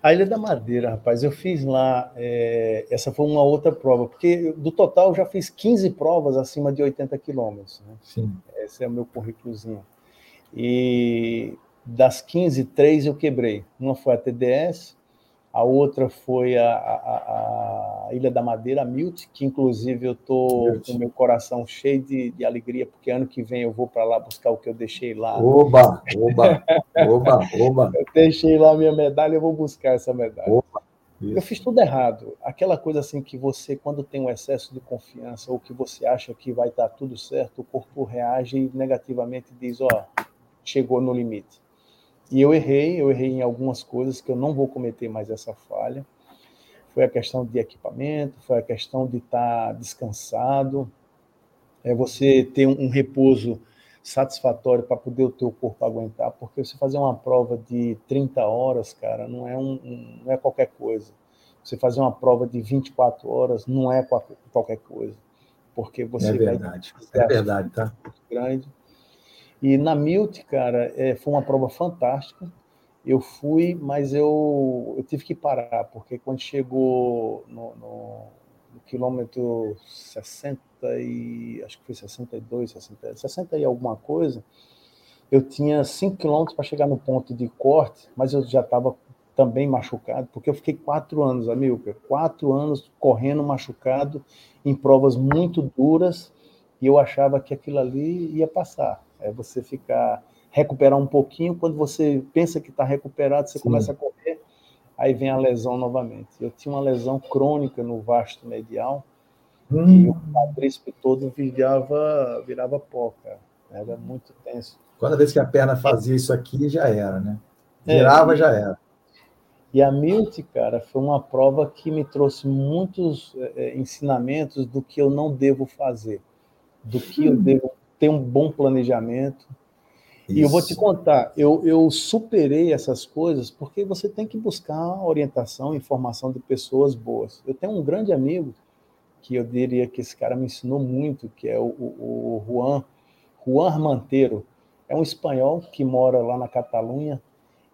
A Ilha da Madeira, rapaz, eu fiz lá, é, essa foi uma outra prova, porque do total eu já fiz 15 provas acima de 80 quilômetros. Né? Sim. Esse é o meu currículozinho. E das 15, três eu quebrei. Uma foi a TDS, a outra foi a, a, a Ilha da Madeira, a Milt, que inclusive eu estou com meu coração cheio de, de, alegria, porque ano que vem eu vou para lá buscar o que eu deixei lá. Oba, oba, oba, oba. eu deixei lá a minha medalha, eu vou buscar essa medalha. Oba. Eu fiz tudo errado. Aquela coisa assim que você, quando tem um excesso de confiança ou que você acha que vai estar tudo certo, o corpo reage negativamente e diz: Ó, oh, chegou no limite. E eu errei, eu errei em algumas coisas que eu não vou cometer mais essa falha. Foi a questão de equipamento, foi a questão de estar descansado, é você ter um, um repouso satisfatório para poder o teu corpo aguentar, porque você fazer uma prova de 30 horas, cara, não é, um, um, não é qualquer coisa. Você fazer uma prova de 24 horas não é qualquer coisa, porque você é verdade, vai é verdade, tá? Grande e na Milt, cara, é, foi uma prova fantástica. Eu fui, mas eu, eu tive que parar, porque quando chegou no, no, no quilômetro 60 e acho que foi 62, 60, 60 e alguma coisa, eu tinha 5 quilômetros para chegar no ponto de corte, mas eu já estava também machucado, porque eu fiquei quatro anos, Amilcar, quatro anos correndo machucado em provas muito duras, e eu achava que aquilo ali ia passar. É você ficar, recuperar um pouquinho, quando você pensa que está recuperado, você Sim. começa a correr, aí vem a lesão novamente. Eu tinha uma lesão crônica no vasto medial, hum. e o quadríceps todo virava, virava pó, cara. Era muito tenso. Cada vez que a perna fazia isso aqui, já era, né? É, Virava, é, já era. E a Milt, cara, foi uma prova que me trouxe muitos é, ensinamentos do que eu não devo fazer, do que eu hum. devo ter um bom planejamento. Isso. E eu vou te contar, eu, eu superei essas coisas porque você tem que buscar orientação, informação de pessoas boas. Eu tenho um grande amigo que eu diria que esse cara me ensinou muito, que é o, o, o Juan, Juan Armanteiro. É um espanhol que mora lá na Catalunha,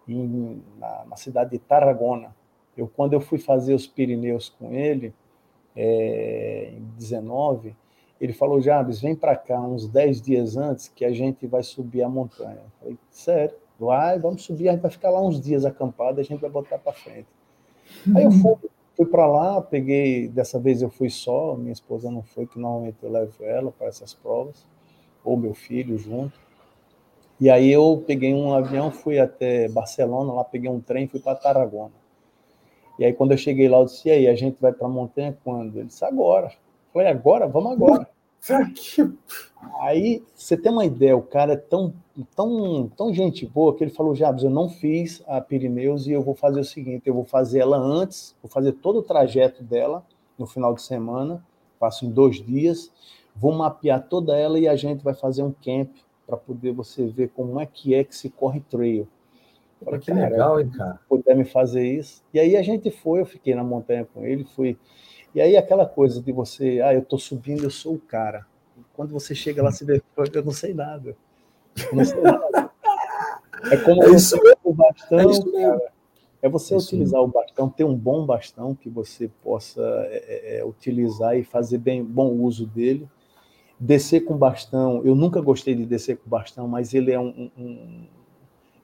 em, na, na, cidade de Tarragona. Eu, quando eu fui fazer os Pirineus com ele, é, em 19, ele falou, Jabes, vem para cá uns 10 dias antes que a gente vai subir a montanha. Eu falei, sério? Vai, vamos subir, a gente vai ficar lá uns dias acampado, a gente vai botar para frente. Uhum. Aí eu fui, fui para lá, peguei, dessa vez eu fui só, minha esposa não foi, que normalmente eu levo ela para essas provas. ou meu filho junto. E aí eu peguei um avião, fui até Barcelona, lá peguei um trem, fui para Tarragona. E aí quando eu cheguei lá, eu disse: "E aí, a gente vai para a montanha quando?" Ele disse: "Agora". Eu falei: "Agora? Vamos agora". Aí você tem uma ideia, o cara é tão, tão, tão gente boa que ele falou: Jabs, eu não fiz a Pirineus e eu vou fazer o seguinte: eu vou fazer ela antes, vou fazer todo o trajeto dela no final de semana, faço em dois dias, vou mapear toda ela e a gente vai fazer um camp para poder você ver como é que é que se corre trail. Falei, que legal, hein, cara? Puder me fazer isso. E aí a gente foi, eu fiquei na montanha com ele, fui. E aí aquela coisa de você, ah, eu estou subindo, eu sou o cara. Quando você chega lá, você vê, eu não sei nada. Eu não sei nada. É como é você o bastão, é, cara, é você é utilizar o bastão, ter um bom bastão que você possa é, é, é, utilizar e fazer bem bom uso dele. Descer com bastão, eu nunca gostei de descer com bastão, mas ele é um, um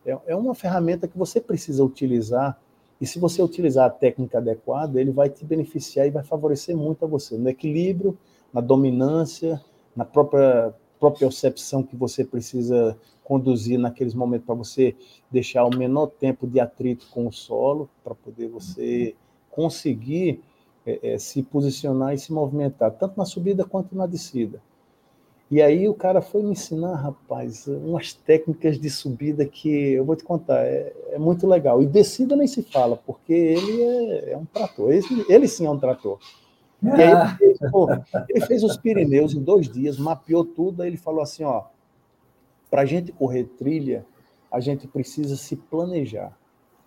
é, é uma ferramenta que você precisa utilizar e se você utilizar a técnica adequada, ele vai te beneficiar e vai favorecer muito a você no equilíbrio, na dominância, na própria percepção que você precisa conduzir naqueles momentos para você deixar o menor tempo de atrito com o solo, para poder você conseguir é, é, se posicionar e se movimentar, tanto na subida quanto na descida. E aí o cara foi me ensinar, rapaz, umas técnicas de subida que eu vou te contar, é, é muito legal. E descida nem se fala, porque ele é, é um trator. Ele, ele, sim é um trator. E aí ele fez, pô, ele fez, os Pirineus em dois dias, mapeou tudo, aí ele falou assim, ó, para a gente correr trilha, a gente precisa se planejar.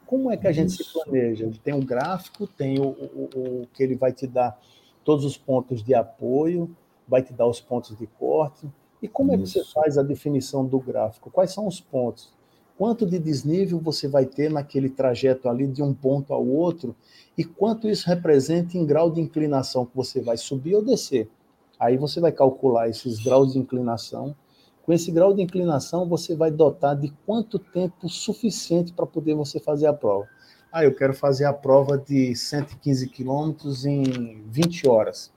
Como é que a gente Isso. se planeja? Tem um gráfico, tem o, o, o que ele vai te dar todos os pontos de apoio, vai te dar os pontos de corte. E como Isso. é que você faz a definição do gráfico? Quais são os pontos? Quanto de desnível você vai ter naquele trajeto ali de um ponto ao outro e quanto isso representa em grau de inclinação que você vai subir ou descer. Aí você vai calcular esses graus de inclinação. Com esse grau de inclinação, você vai dotar de quanto tempo suficiente para poder você fazer a prova. Ah, eu quero fazer a prova de 115 quilômetros em 20 horas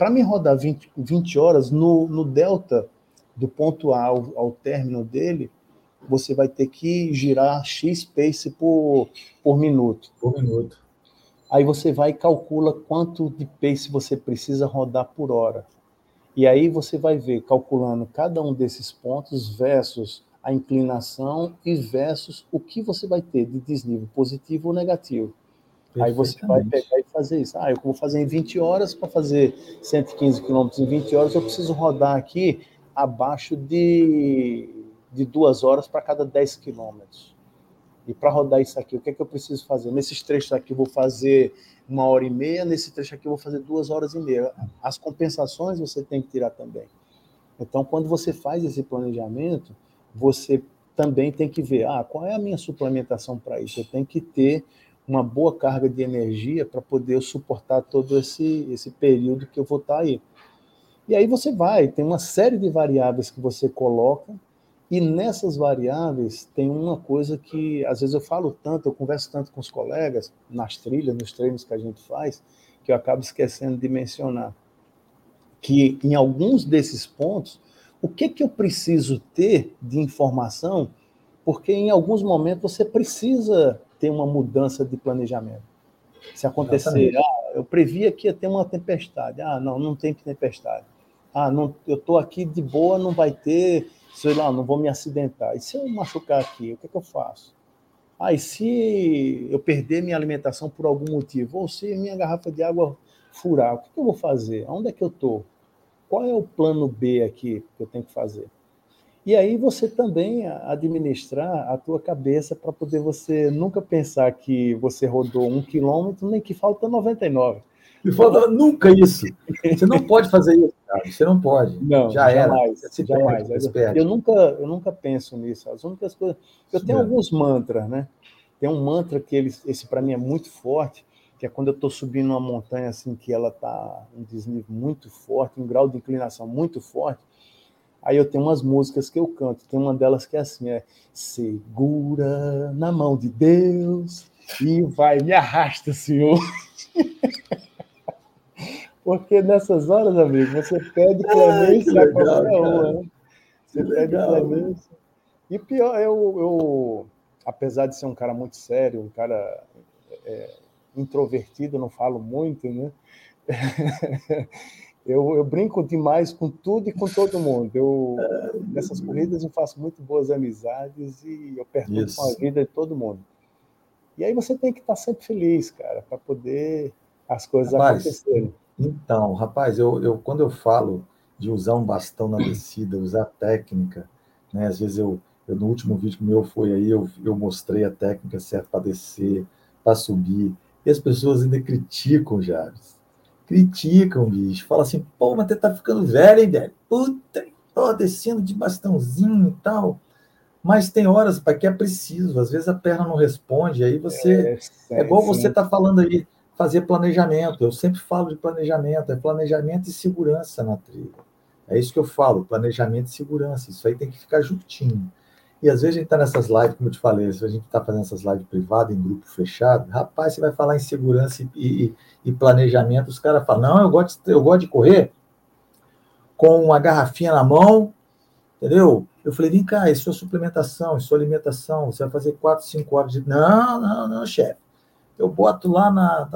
para me rodar 20, 20 horas no, no delta do ponto A ao, ao término dele, você vai ter que girar X pace por, por minuto. Por minuto. Aí você vai e calcula quanto de pace você precisa rodar por hora. E aí você vai ver, calculando cada um desses pontos versus a inclinação e versus o que você vai ter de desnível positivo ou negativo. Aí você vai pegar e fazer isso. Ah, eu vou fazer em 20 horas, para fazer 115 quilômetros em 20 horas, eu preciso rodar aqui abaixo de, de duas horas para cada 10 quilômetros. E para rodar isso aqui, o que é que eu preciso fazer? Nesses trechos aqui eu vou fazer uma hora e meia, nesse trecho aqui eu vou fazer duas horas e meia. As compensações você tem que tirar também. Então, quando você faz esse planejamento, você também tem que ver, ah, qual é a minha suplementação para isso? Eu tenho que ter uma boa carga de energia para poder suportar todo esse, esse período que eu vou estar tá aí. E aí você vai, tem uma série de variáveis que você coloca, e nessas variáveis tem uma coisa que às vezes eu falo tanto, eu converso tanto com os colegas, nas trilhas, nos treinos que a gente faz, que eu acabo esquecendo de mencionar. Que em alguns desses pontos, o que, que eu preciso ter de informação? Porque em alguns momentos você precisa ter uma mudança de planejamento. Se acontecer, ah, eu previa que ia ter uma tempestade. Ah, não, não tem tempestade. Ah, não, eu estou aqui de boa, não vai ter, sei lá, não vou me acidentar. E se eu machucar aqui, o que, é que eu faço? Ah, e se eu perder minha alimentação por algum motivo? Ou se minha garrafa de água furar, o que, é que eu vou fazer? Onde é que eu estou? Qual é o plano B aqui que eu tenho que fazer? E aí você também administrar a tua cabeça para poder você nunca pensar que você rodou um quilômetro, nem que falta 99. E falta nunca isso. Você não pode fazer isso, cara. Você não pode. Não, Já jamais. Era. jamais. Perde, eu, nunca, eu nunca penso nisso. As únicas coisas. Eu tenho alguns mantras, né? Tem um mantra que ele, esse para mim é muito forte, que é quando eu estou subindo uma montanha assim que ela está um desnível muito forte, um grau de inclinação muito forte Aí eu tenho umas músicas que eu canto, tem uma delas que é assim, é segura na mão de Deus e vai, me arrasta, Senhor. Porque nessas horas, amigo, você pede clemência a qualquer uma. Né? Você pede o Clemência. E pior, eu, eu, apesar de ser um cara muito sério, um cara é, introvertido, não falo muito, né? eu, eu, brinco demais com tudo e com todo mundo. Eu, nessas corridas eu faço muito boas amizades e eu pergunto com a vida de todo mundo. E aí você tem que estar sempre feliz, cara, para poder as coisas rapaz, acontecerem. Então, rapaz, eu, eu quando eu falo de usar um bastão na descida, usar técnica, né? Às vezes eu, eu no último vídeo meu foi aí, eu, eu mostrei a técnica certa para descer, para subir, e as pessoas ainda criticam, Javes. Criticam, bicho. Fala assim, pô, mas você tá ficando velho, hein, velho? Puta, tô descendo de bastãozinho e tal. Mas tem horas para que é preciso, às vezes a perna não responde, aí você. É, é igual sim. você está falando aí, fazer planejamento. Eu sempre falo de planejamento, é planejamento e segurança na trilha. É isso que eu falo, planejamento e segurança. Isso aí tem que ficar juntinho. E às vezes a gente está nessas lives, como eu te falei, a gente está fazendo essas lives privadas, em grupo fechado, rapaz, você vai falar em segurança e, e, e planejamento, os caras falam, não, eu gosto, eu gosto de correr com uma garrafinha na mão, entendeu? Eu falei, vem cá, isso é suplementação, isso é alimentação, você vai fazer quatro, cinco horas de. Não, não, não, chefe. Eu boto lá na.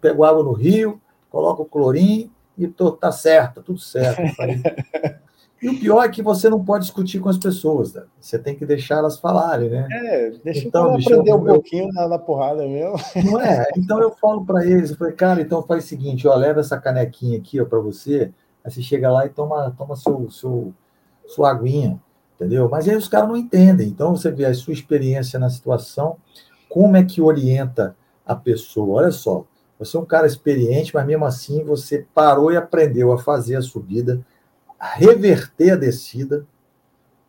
Pego água no rio, coloco o clorim e tô, tá certo, tá tudo certo. E o pior é que você não pode discutir com as pessoas, né? você tem que deixar elas falarem, né? É, deixa então, eu aprender eu, um pouquinho na, na, porrada mesmo. Não é? Então eu falo para eles, eu falei, cara, então faz o seguinte, ó, leva essa canequinha aqui para você, aí você chega lá e toma, toma seu, seu, sua aguinha, entendeu? Mas aí os caras não entendem. Então você vê a sua experiência na situação, como é que orienta a pessoa. Olha só, você é um cara experiente, mas mesmo assim você parou e aprendeu a fazer a subida reverter a descida,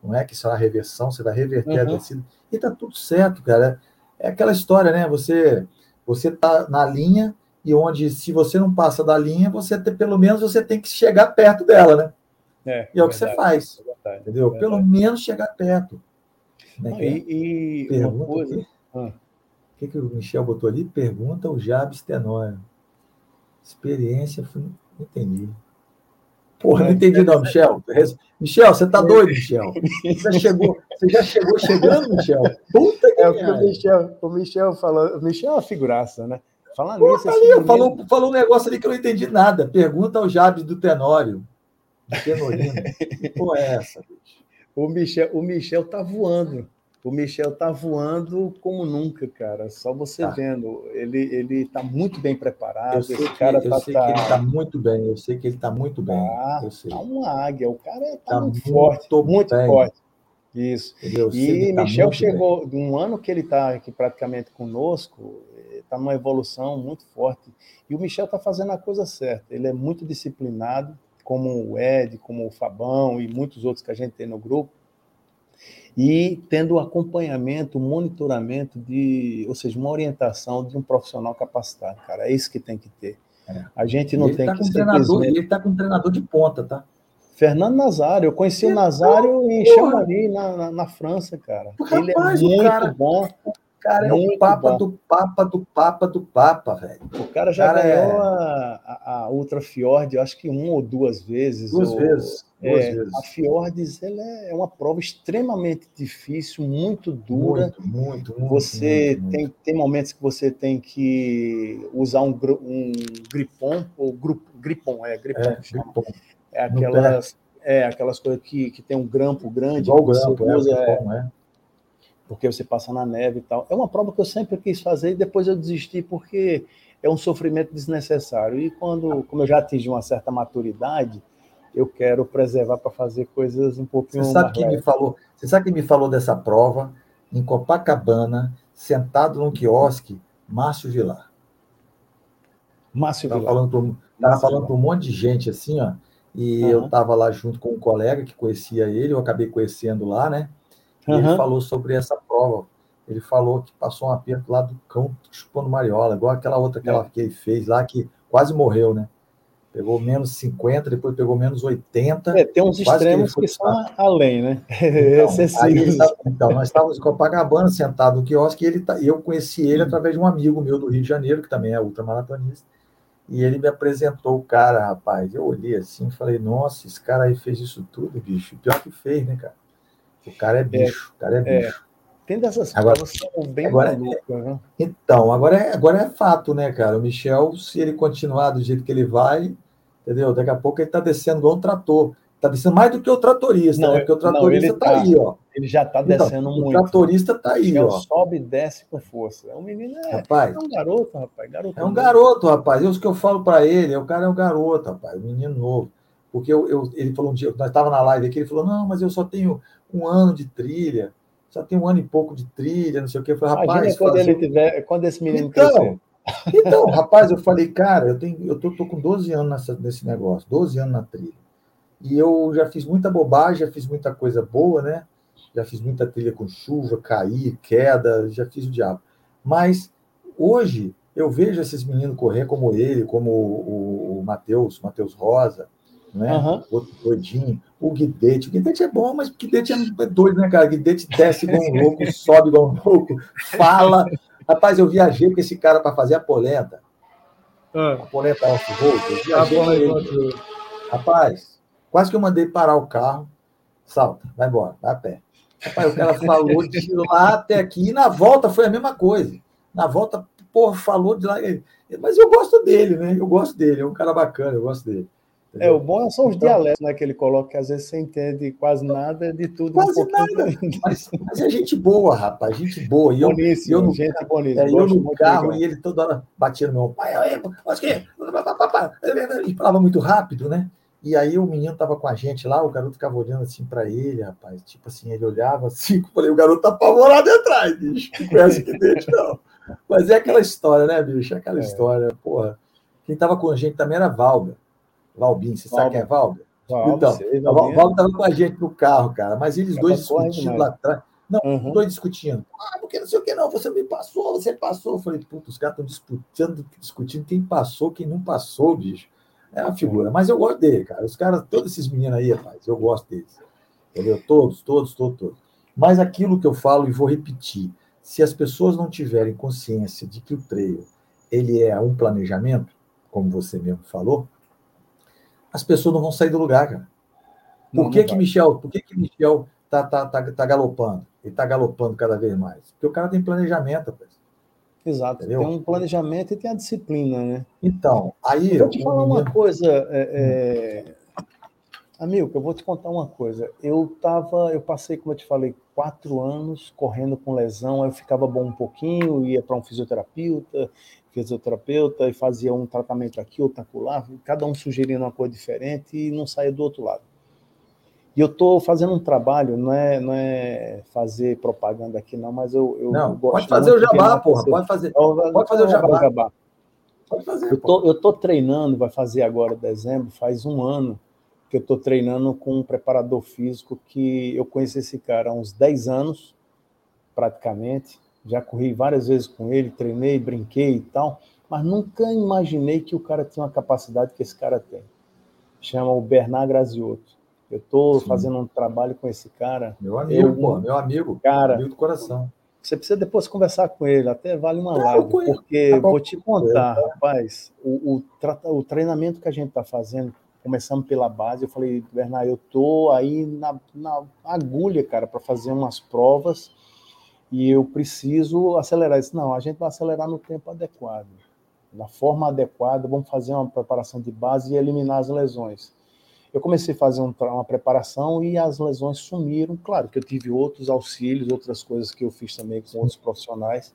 não é que isso é uma reversão, você vai reverter uhum. a descida, e tá tudo certo, cara. É aquela história, né? Você você tá na linha e onde se você não passa da linha, você pelo menos você tem que chegar perto dela, né? É, e é o que você faz, é entendeu? Pelo menos chegar perto. Né? Não, e, e uma coisa... Ah. O que, que o Michel botou ali? Pergunta o Jabes Tenório. Experiência, não entendi. Porra, não entendi não, Michel. Michel, você tá doido, Michel. Você já chegou, você já chegou chegando, Michel. Puta que é, o Michel, o Michel falou, o Michel é uma figuraça, né? Pô, nisso, tá ali, falou, falou um negócio ali que eu não entendi nada. Pergunta ao Jabes do Tenório. Do Tenorino. Que porra é essa, bicho? O Michel, o Michel tá voando o Michel tá voando como nunca, cara. Só você tá. vendo. Ele, ele tá muito bem preparado. Esse que, cara eu tá, sei tá... que ele tá muito bem. Eu sei que ele tá muito bem. Tá, eu sei. tá uma águia. O cara tá, tá muito, forte, muito bem. forte. Isso. Eu e tá Michel chegou, de um ano que ele está aqui praticamente conosco, está numa evolução muito forte. E o Michel está fazendo a coisa certa. Ele é muito disciplinado, como o Ed, como o Fabão e muitos outros que a gente tem no grupo e tendo o acompanhamento, o monitoramento de, ou seja, uma orientação de um profissional capacitado, cara, é isso que tem que ter. É. A gente não tem tá que treinador, Ele está com um treinador de ponta, tá? Fernando Nazário, eu conheci o Nazário em Chamonix, na, na, na, França, cara. Ele é muito cara, bom cara é o Papa bom. do Papa do Papa do Papa, velho. O cara já cara ganhou é... a, a, Ultra Fjord, acho que uma ou duas vezes. Duas ou, vezes. É. A Fjords ela é uma prova extremamente difícil, muito dura. Muito, muito, muito Você muito, tem, muito. tem momentos que você tem que usar um, um gripon, ou grupo, é, gripon. É, é aquelas, é, aquelas coisas que, que tem um grampo grande. Igual grampo, é, usa, é, gripon, é porque você passa na neve e tal. É uma prova que eu sempre quis fazer e depois eu desisti porque é um sofrimento desnecessário. E quando, como eu já atingi uma certa maturidade, eu quero preservar para fazer coisas um pouquinho você sabe que me falou Você sabe que me falou dessa prova em Copacabana, sentado num quiosque, Márcio Vilar. Márcio Vilar. Falando estava falando para um monte de gente assim, ó, e uhum. eu estava lá junto com um colega que conhecia ele, eu acabei conhecendo lá, né? E uhum. ele falou sobre essa prova. Ele falou que passou um aperto lá do cão chupando mariola, igual aquela outra aquela é. que ele fez lá, que quase morreu, né? Pegou menos 50, depois pegou menos 80. É, tem uns extremos que, que são além, né? Então, aí, então, nós estávamos em Copacabana, sentado no quiosque, e ele, tá, eu conheci ele hum. através de um amigo meu do Rio de Janeiro, que também é ultramaratonista. E ele me apresentou o cara, rapaz. Eu olhei assim e falei, nossa, esse cara aí fez isso tudo, bicho. Pior que fez, né, cara? O cara é, é bicho, é, o cara é, é. bicho. Tem dessas agora, coisas que são bem agora, malucas, né? Então, agora é, agora é fato, né, cara? O Michel, se ele continuar do jeito que ele vai, entendeu? Daqui a pouco ele tá descendo igual um trator. Tá descendo mais do que o tratorista, não, né? Porque o tratorista não, tá, aí, ó. Ele já tá então, descendo então, muito. O tratorista tá aí, ó. sobe e desce com força. É um menino, é, rapaz, é um garoto, rapaz. Garoto é um garoto, rapaz. Eu, o que eu falo para ele, o cara é um garoto, rapaz, um menino novo. Porque eu, eu, ele falou um dia, nós estava na live aqui, ele falou, não, mas eu só tenho um ano de trilha, só tenho um ano e pouco de trilha, não sei o que. Eu falei, rapaz. Imagina quando ele tiver, quando esse menino então, crescer. Então, rapaz, eu falei, cara, eu, tenho, eu tô, tô com 12 anos nessa, nesse negócio, 12 anos na trilha. E eu já fiz muita bobagem, já fiz muita coisa boa, né? Já fiz muita trilha com chuva, cair, queda, já fiz o diabo. Mas hoje eu vejo esses meninos correr como ele, como o, o Matheus, Matheus Rosa, né? Uhum. O doidinho, o Guidete. O Guidete é bom, mas o Guidete é doido, né, cara? O Guidete desce igual um louco, sobe igual um louco, fala. Rapaz, eu viajei com esse cara para fazer a polenta. Ah. A polenta off-road. Eu viajei ah, ele. Rapaz, quase que eu mandei parar o carro. Salta, vai embora, vai a pé. Rapaz, o cara falou de lá até aqui, e na volta foi a mesma coisa. Na volta, porra, falou de lá. Mas eu gosto dele, né? Eu gosto dele, é um cara bacana, eu gosto dele. É, o bom são os então, dialetos né, que ele coloca, que às vezes você entende quase nada de tudo. Quase um nada. Mas, mas, é gente boa, rapaz, gente boa. E eu, boníssimo, eu no, gente boníssima. É, eu no carro e ele toda hora batia no meu pai. Ele falava muito rápido, né? E aí o menino tava com a gente lá, o garoto ficava olhando assim para ele, rapaz. Tipo assim, ele olhava assim, eu falei, o garoto tá apavorado atrás, bicho. Não conhece que deixa, não. Mas é aquela história, né, bicho? É aquela é. história, porra. Quem tava com a gente também era Valga. Valbin, você sabe quem é Valga? então, sei, Valga estava com a gente no carro, cara, mas eles dois discutindo lá atrás. Não, uhum. dois discutindo. Ah, porque não sei o que, não, você me passou, você passou. Eu falei, puta, os caras estão disputando, discutindo quem passou, quem não passou, bicho. É uma figura. Mas eu gosto dele, cara. Os caras, todos esses meninos aí, rapaz, eu gosto deles. Entendeu? Todos, todos, todos, todos. Mas aquilo que eu falo e vou repetir, se as pessoas não tiverem consciência de que o trail ele é um planejamento, como você mesmo falou, as pessoas não vão sair do lugar, cara. Por não, que, não que Michel, por que, que Michel tá, tá, tá, tá galopando? Ele tá galopando cada vez mais. Porque o cara tem planejamento, rapaz. Exato, Entendeu? tem um planejamento e tem a disciplina, né? Então, aí. Eu vou te falar menino... uma coisa, é, é... Amigo, eu vou te contar uma coisa. Eu tava, eu passei, como eu te falei, quatro anos correndo com lesão, aí eu ficava bom um pouquinho, ia para um fisioterapeuta, fisioterapeuta e fazia um tratamento aqui, outro acolá, cada um sugerindo uma coisa diferente e não saía do outro lado. E eu estou fazendo um trabalho, não é, não é fazer propaganda aqui, não, mas eu, eu não, gosto Pode fazer o jabá, porra, pode fazer. Pode fazer o jabá. jabá. Pode fazer. Eu tô, eu tô treinando, vai fazer agora dezembro, faz um ano que eu estou treinando com um preparador físico que eu conheci esse cara há uns 10 anos, praticamente já corri várias vezes com ele, treinei, brinquei e tal, mas nunca imaginei que o cara tinha uma capacidade que esse cara tem. Chama o Bernard Graziotto. Eu estou fazendo um trabalho com esse cara. Meu amigo, eu, pô, meu amigo, cara, amigo do coração. Você precisa depois conversar com ele, até vale uma live, porque tá vou te contar, rapaz, o, o, o treinamento que a gente está fazendo, começando pela base, eu falei, Bernard, eu tô aí na, na agulha, cara, para fazer umas provas e eu preciso acelerar isso. Não, a gente vai acelerar no tempo adequado, na forma adequada, vamos fazer uma preparação de base e eliminar as lesões. Eu comecei a fazer um, uma preparação e as lesões sumiram. Claro que eu tive outros auxílios, outras coisas que eu fiz também com outros profissionais,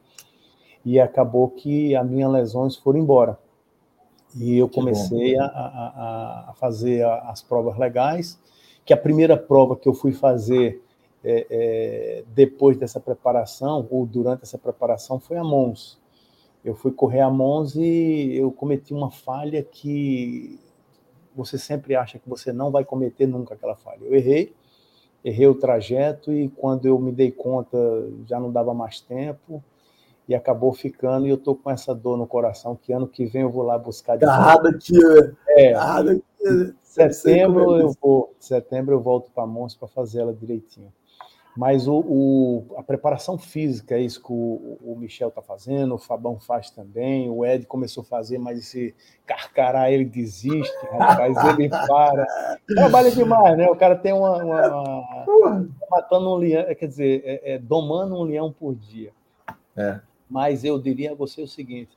e acabou que as minhas lesões foram embora. E eu comecei a, a, a, fazer as provas legais, que a primeira prova que eu fui fazer é, é, depois dessa preparação, ou durante essa preparação, foi a Mons. Eu fui correr a Mons e eu cometi uma falha que você sempre acha que você não vai cometer nunca aquela falha. Eu errei, errei o trajeto e quando eu me dei conta já não dava mais tempo e acabou ficando e eu tô com essa dor no coração que ano que vem eu vou lá buscar de Errado aqui, né? É. aqui. Setembro eu vou, setembro eu volto para Mons para fazer ela direitinho. Mas o, o, a preparação física é isso que o, o Michel está fazendo, o Fabão faz também, o Ed começou a fazer, mas esse carcará ele desiste, rapaz, ele para. Trabalha demais, né? O cara tem uma. uma, uma matando um leão, quer dizer, é, é, domando um leão por dia. É. Mas eu diria a você o seguinte: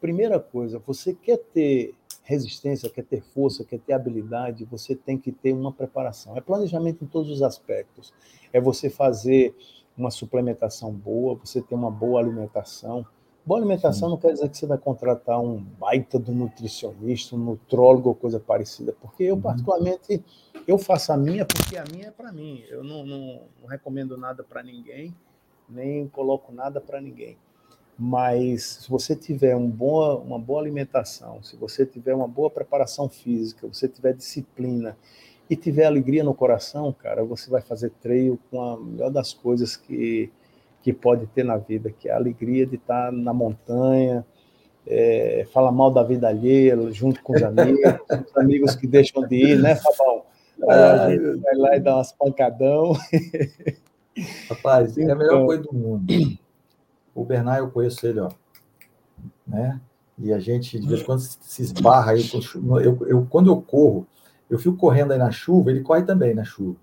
primeira coisa, você quer ter resistência, quer ter força, quer ter habilidade, você tem que ter uma preparação. É planejamento em todos os aspectos. É você fazer uma suplementação boa, você ter uma boa alimentação. Boa alimentação Sim. não quer dizer que você vai contratar um baita do nutricionista, um nutrólogo ou coisa parecida, porque eu, uhum. particularmente, eu faço a minha porque a minha é para mim. Eu não, não, não recomendo nada para ninguém, nem coloco nada para ninguém. Mas se você tiver um boa, uma boa alimentação, se você tiver uma boa preparação física, você tiver disciplina e tiver alegria no coração, cara, você vai fazer treino com a melhor das coisas que, que pode ter na vida, que é a alegria de estar na montanha, é, falar mal da vida alheia junto com os amigos, os amigos que deixam de ir, né, Fabão? Aí vai lá e dá umas pancadão. Rapaz, então, é a melhor então coisa do mundo. O Bernard, eu conheço ele, ó. Né? E a gente, de vez em quando, se esbarra aí. Eu, eu, quando eu corro, eu fico correndo aí na chuva, ele corre também na chuva.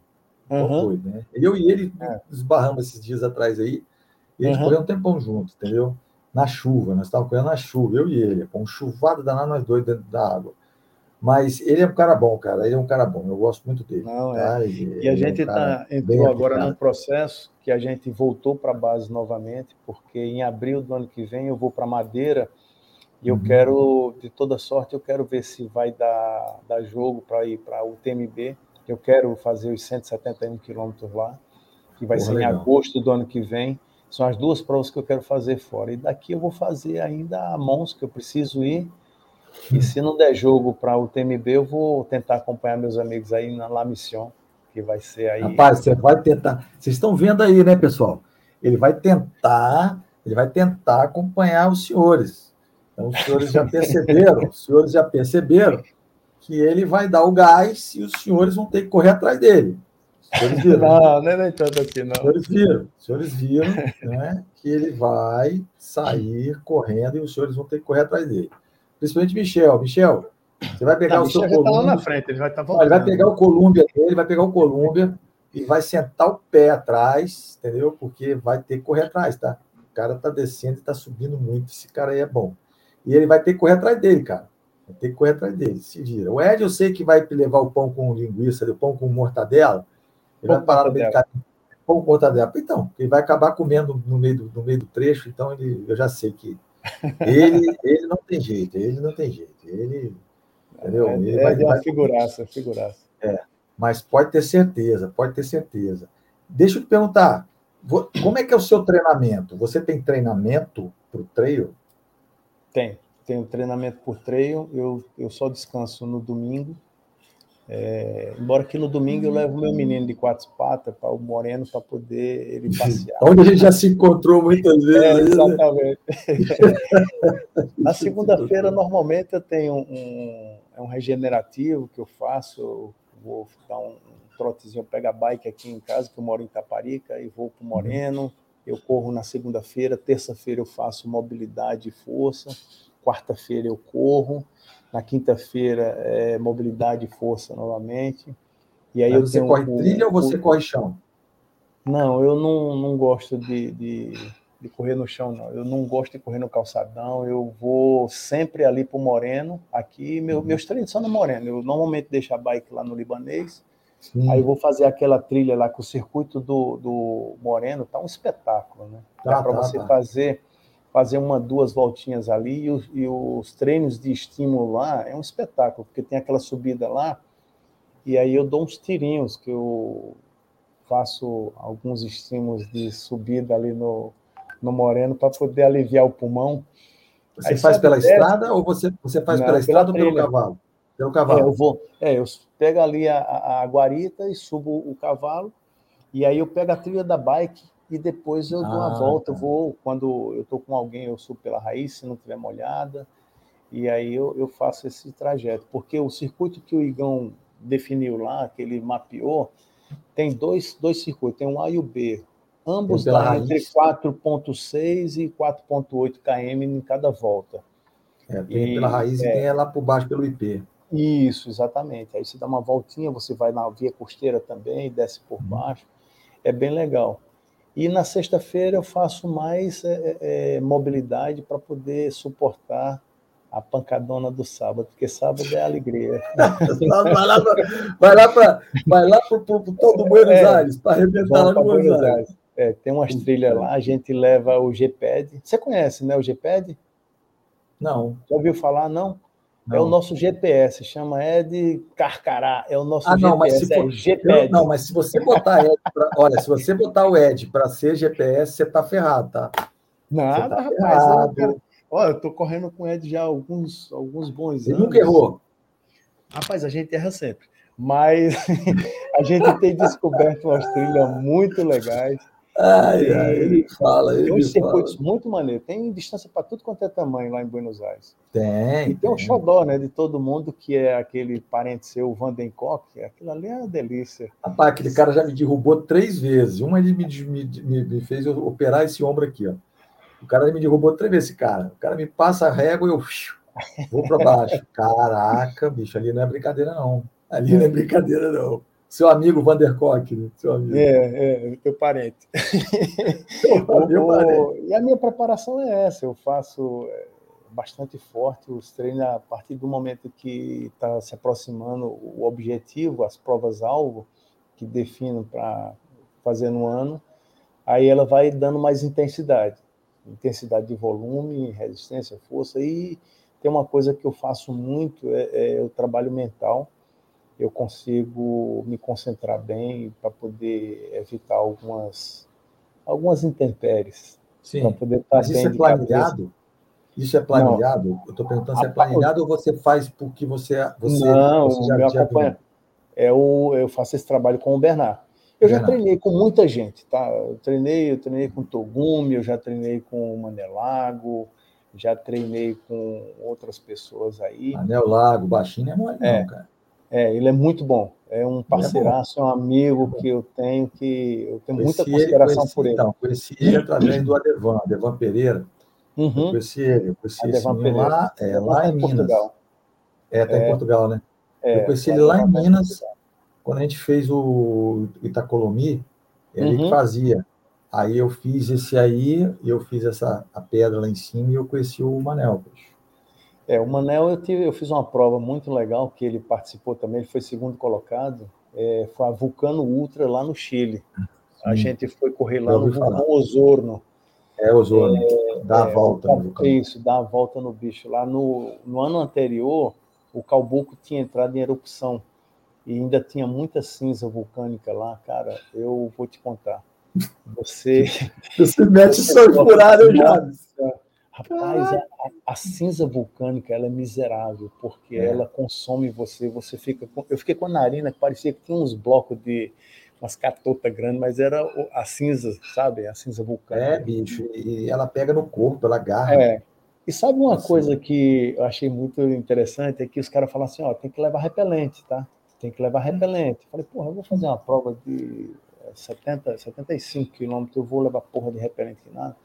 Uhum. Foi, né? Eu e ele é. esbarramos esses dias atrás aí, e a gente uhum. correu um tempão junto, entendeu? Na chuva, nós estávamos correndo na chuva, eu e ele, com um chuvado danado, nós dois dentro da água. Mas ele é um cara bom, cara. Ele é um cara bom. Eu gosto muito dele. Não, tá? é. E, e a gente é um tá, entrou agora num processo que a gente voltou para a base novamente, porque em abril do ano que vem eu vou para Madeira e eu uhum. quero, de toda sorte, eu quero ver se vai dar, dar jogo para ir para o TMB. Eu quero fazer os 171 quilômetros lá, que vai Porra, ser legal. em agosto do ano que vem. São as duas provas que eu quero fazer fora. E daqui eu vou fazer ainda a Mons, que eu preciso ir e se não der jogo para o TMB, eu vou tentar acompanhar meus amigos aí na La Mission, que vai ser aí. Rapaz, você vai tentar. Vocês estão vendo aí, né, pessoal? Ele vai tentar, ele vai tentar acompanhar os senhores. Então, os senhores já perceberam, os senhores já perceberam que ele vai dar o gás e os senhores vão ter que correr atrás dele. Viram, não, não é tanto assim, não. Os senhores viram, os senhores viram né, que ele vai sair correndo e os senhores vão ter que correr atrás dele principalmente Michel. Michel, você vai pegar não, o seu Michel Colômbia. Tá lá na frente, ele vai estar tá Ele vai pegar o Colômbia dele, vai pegar o Colômbia e vai sentar o pé atrás, entendeu? Porque vai ter que correr atrás, tá? O cara tá descendo e tá subindo muito. Esse cara aí é bom. E ele vai ter que correr atrás dele, cara. Vai ter que correr atrás dele, se vira. O Ed, eu sei que vai levar o pão com linguiça, o pão com mortadela. Ele pão vai parar no meio do caminho. Pão com mortadela. Então, ele vai acabar comendo no meio do, no meio do trecho, então ele, eu já sei que ele, ele não tem jeito, ele não tem jeito. Ele, entendeu? É, ele é vai, uma vai... figuraça, figuraça. É, mas pode ter certeza, pode ter certeza. Deixa eu te perguntar, como é que é o seu treinamento? Você tem treinamento para o trail? Tem, tenho treinamento por trail. Eu, eu só descanso no domingo é, embora que no domingo eu levo meu menino de quatro patas para o Moreno para poder ele passear. Onde a gente já se encontrou muitas vezes. É, exatamente. Na segunda-feira, normalmente, eu tenho um, é um regenerativo que eu faço. Eu vou dar um, um trotezinho, pego a bike aqui em casa, que eu moro em Taparica, e vou para o Moreno. Eu corro na segunda-feira, terça-feira eu faço mobilidade e força, quarta-feira eu corro. Na quinta-feira, é, mobilidade e força novamente. E aí Mas eu você corre um, trilha um, ou você corre chão? Não, eu não, não gosto de, de, de, correr no chão, não. Eu não gosto de correr no calçadão. Eu vou sempre ali para o Moreno. Aqui, meu, uhum. meus treinos são no Moreno. Eu normalmente deixo a bike lá no Libanês. Sim. Aí eu vou fazer aquela trilha lá com o circuito do, do Moreno. Tá um espetáculo, né? Tá, para tá, você tá. fazer fazer uma, duas voltinhas ali e os, e os, treinos de estímulo lá é um espetáculo, porque tem aquela subida lá e aí eu dou uns tirinhos que eu faço alguns estímulos de subida ali no, no Moreno para poder aliviar o pulmão. Você aí faz pela desce, estrada ou você, você faz Não, pela estrada pela ou pelo cavalo? Pelo cavalo. É, eu vou, é, eu pego ali a, a guarita e subo o cavalo e aí eu pego a trilha da bike e depois eu dou uma ah, volta, tá. eu vou, quando eu estou com alguém, eu subo pela raiz, se não tiver molhada, e aí eu, eu faço esse trajeto, porque o circuito que o Igão definiu lá, que ele mapeou, tem dois, dois circuitos, tem um A e o B. Ambos dão entre 4,6 e 4,8 km em cada volta. É, tem e, pela raiz é, e tem lá por baixo pelo IP. Isso, exatamente. Aí você dá uma voltinha, você vai na via costeira também, desce por uhum. baixo. É bem legal. E na sexta-feira eu faço mais é, é, é mobilidade para poder suportar a pancadona do sábado, porque sábado é alegria. vai lá para vai lá para todo Buenos é, Aires, para arrebentar lá no Buenos, Buenos Aires. Aires. É, tem umas trilhas lá, a gente leva o GPED. Você conhece, né, o GPED? Não. Já ouviu falar, não? Não. É o nosso GPS, chama Ed Carcará, é o nosso ah, não, GPS, mas se for, é GPED. Não, mas se você botar Ed, pra, olha, se você botar o Ed para ser GPS, você tá ferrado, tá? Nada, tá rapaz. Ferrado. Olha, eu tô correndo com o Ed já há alguns, alguns bons anos. Ele nunca errou. Rapaz, a gente erra sempre. Mas a gente tem descoberto umas trilhas muito legais. Ai, ai, ele fala. Ele tem uns circuitos muito maneiros. Tem distância para tudo quanto é tamanho lá em Buenos Aires. Tem. E tem, um xodó, né, de todo mundo, que é aquele parente seu, o Vandencock. Aquilo ali é uma delícia. Rapaz, aquele cara já me derrubou três vezes. Uma ele me, me, me fez operar esse ombro aqui, ó. O cara me derrubou três vezes, esse cara. O cara me passa a régua e eu vou para baixo. Caraca, bicho, ali não é brincadeira, não. Ali não é brincadeira, não. Seu amigo Vandercock, né? seu amigo. É, é, teu parente. meu parente. E a minha preparação é essa, eu faço é, bastante forte os treinos a partir do momento que está se aproximando o objetivo, as provas-alvo que defino para fazer no ano, aí ela vai dando mais intensidade. Intensidade de volume, resistência, força, e tem uma coisa que eu faço muito, é, é o trabalho mental, eu consigo me concentrar bem para poder evitar algumas, algumas intempéries. Sim, para poder estar mas isso é planilhado? Isso é planilhado? Não. Eu estou perguntando se é planilhado ou você faz porque você, você, não, você já, meu já acompanha, é o, eu faço esse trabalho com o Bernard. Eu já treinei com muita gente, tá? Eu treinei, eu treinei com Togumi, eu já treinei com o Manelago, já treinei com outras pessoas aí. Anel Lago, baixinho é mole, é. não, cara. É, ele é muito bom. É um é parceiraço, é um amigo que eu tenho, que eu tenho muita consideração ele, por ele. Então, conheci ele através do Adevan, Adevan Pereira. Uhum. Eu conheci ele, eu conheci Adevan esse Pereira. lá, é, lá em, em Minas. Portugal. É, tá é, em Portugal, né? É, eu conheci ele lá em Minas, quando a gente fez o Itacolomi, ele uhum. que fazia. Aí eu fiz esse aí, eu fiz essa a pedra lá em cima e eu conheci o Manel. Poxa. É, o Manel, eu, tive, eu fiz uma prova muito legal, que ele participou também, ele foi segundo colocado, é, foi a Vulcano Ultra lá no Chile. A gente foi correr lá no vulcão Osorno. É, Osorno, é, dá a é, volta no vulcão. Isso, dá a volta no bicho. Lá no, no ano anterior, o Calbuco tinha entrado em erupção e ainda tinha muita cinza vulcânica lá, cara, eu vou te contar. Você. Você mete só furado, já. Rapaz, a, a, cinza vulcânica ela é miserável, porque é. ela consome você, você fica. Com, eu fiquei com a narina que parecia que tinha uns blocos de umas catotas grandes, mas era a cinza, sabe? A cinza vulcânica. É, bicho, e ela pega no corpo, ela agarra. É. E sabe uma assim. coisa que eu achei muito interessante? É que os caras falam assim: ó, tem que levar repelente, tá? Tem que levar repelente. Eu falei, porra, eu vou fazer uma prova de 70, 75 quilômetros, eu vou levar porra de repelente nada.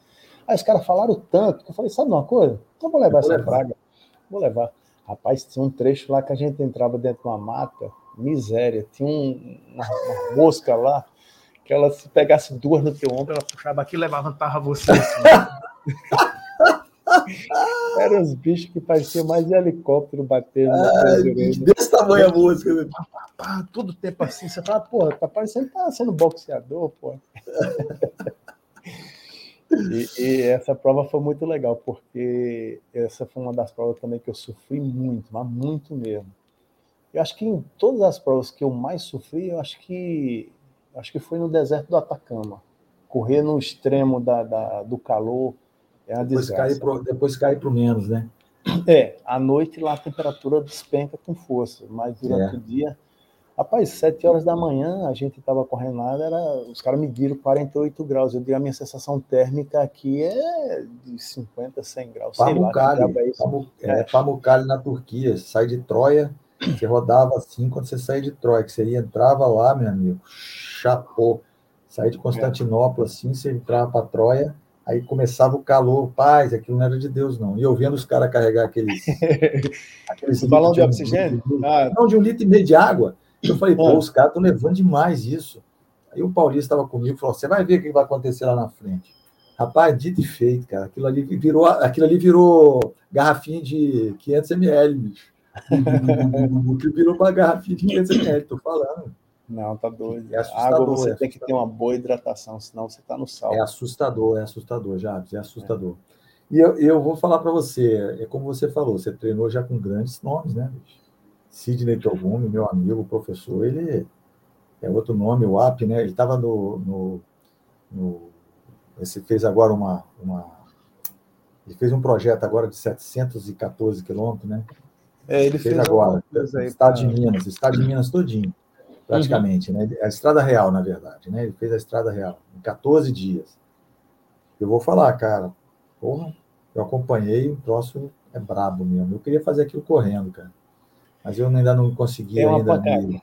Aí os caras falaram tanto que eu falei, sabe uma coisa? Então vou levar essa praga. Vou levar. Rapaz, tinha um trecho lá que a gente entrava dentro de uma mata, miséria. Tinha um, uma, uma, mosca lá, que ela se pegasse duas no teu ombro, ela puxava aqui e levantava você. Assim. Eram os bichos que pareciam mais de helicóptero batendo. Desse tamanho a música. Né? Todo tempo assim. Você fala, porra, tá parecendo que tá sendo boxeador, pô. E, e, essa prova foi muito legal, porque essa foi uma das provas também que eu sofri muito, mas muito mesmo. Eu acho que em todas as provas que eu mais sofri, eu acho que acho que foi no deserto do Atacama. Correr no extremo da, da do calor é uma depois desgraça. Cai pro, depois cai para o menos, né? É, à noite lá a temperatura despenca com força, mas durante é. o dia Rapaz, sete horas da manhã a gente estava correndo lá, era, os caras mediram 48 graus. Eu digo, a minha sensação térmica aqui é de 50, 100 graus. Pamukkale, Pamukkale, é, Pamukkale na Turquia, sai de Troia, Você rodava assim quando você saía de Troia, que você entrava lá, meu amigo, chapou. Saía de Constantinopla, assim, você entrava para Troia, aí começava o calor, paz, aquilo não era de Deus, não. E eu vendo os caras carregar aqueles. aqueles balão de, de oxigênio? Um, ah. Não, de um litro e meio de água. Eu falei, pô, ah. os caras estão levando demais isso. Aí o Paulista estava comigo e falou: você vai ver o que vai acontecer lá na frente. Rapaz, dito e feito, cara. Aquilo ali virou, aquilo ali virou garrafinha de 500 ml, bicho. que virou uma garrafinha de 500 ml, tô falando. Não, tá doido. É assustador, água você é tem que ter uma boa hidratação, senão você tá no sal. É assustador, é assustador, Jabs, é assustador. É. E eu, eu vou falar para você, é como você falou, você treinou já com grandes nomes, né, bicho? Sidney Togumi, meu amigo, professor, ele é outro nome, o AP, né? Ele estava no, no, no. Esse fez agora uma, uma. Ele fez um projeto agora de 714 quilômetros, né? É, ele fez, fez agora. Estado de Minas, Estado de Minas todinho, praticamente, uhum. né? A Estrada Real, na verdade, né? Ele fez a Estrada Real em 14 dias. Eu vou falar, cara, porra, eu acompanhei, o troço é brabo mesmo. Eu queria fazer aquilo correndo, cara. Mas eu ainda não consegui ainda. Me...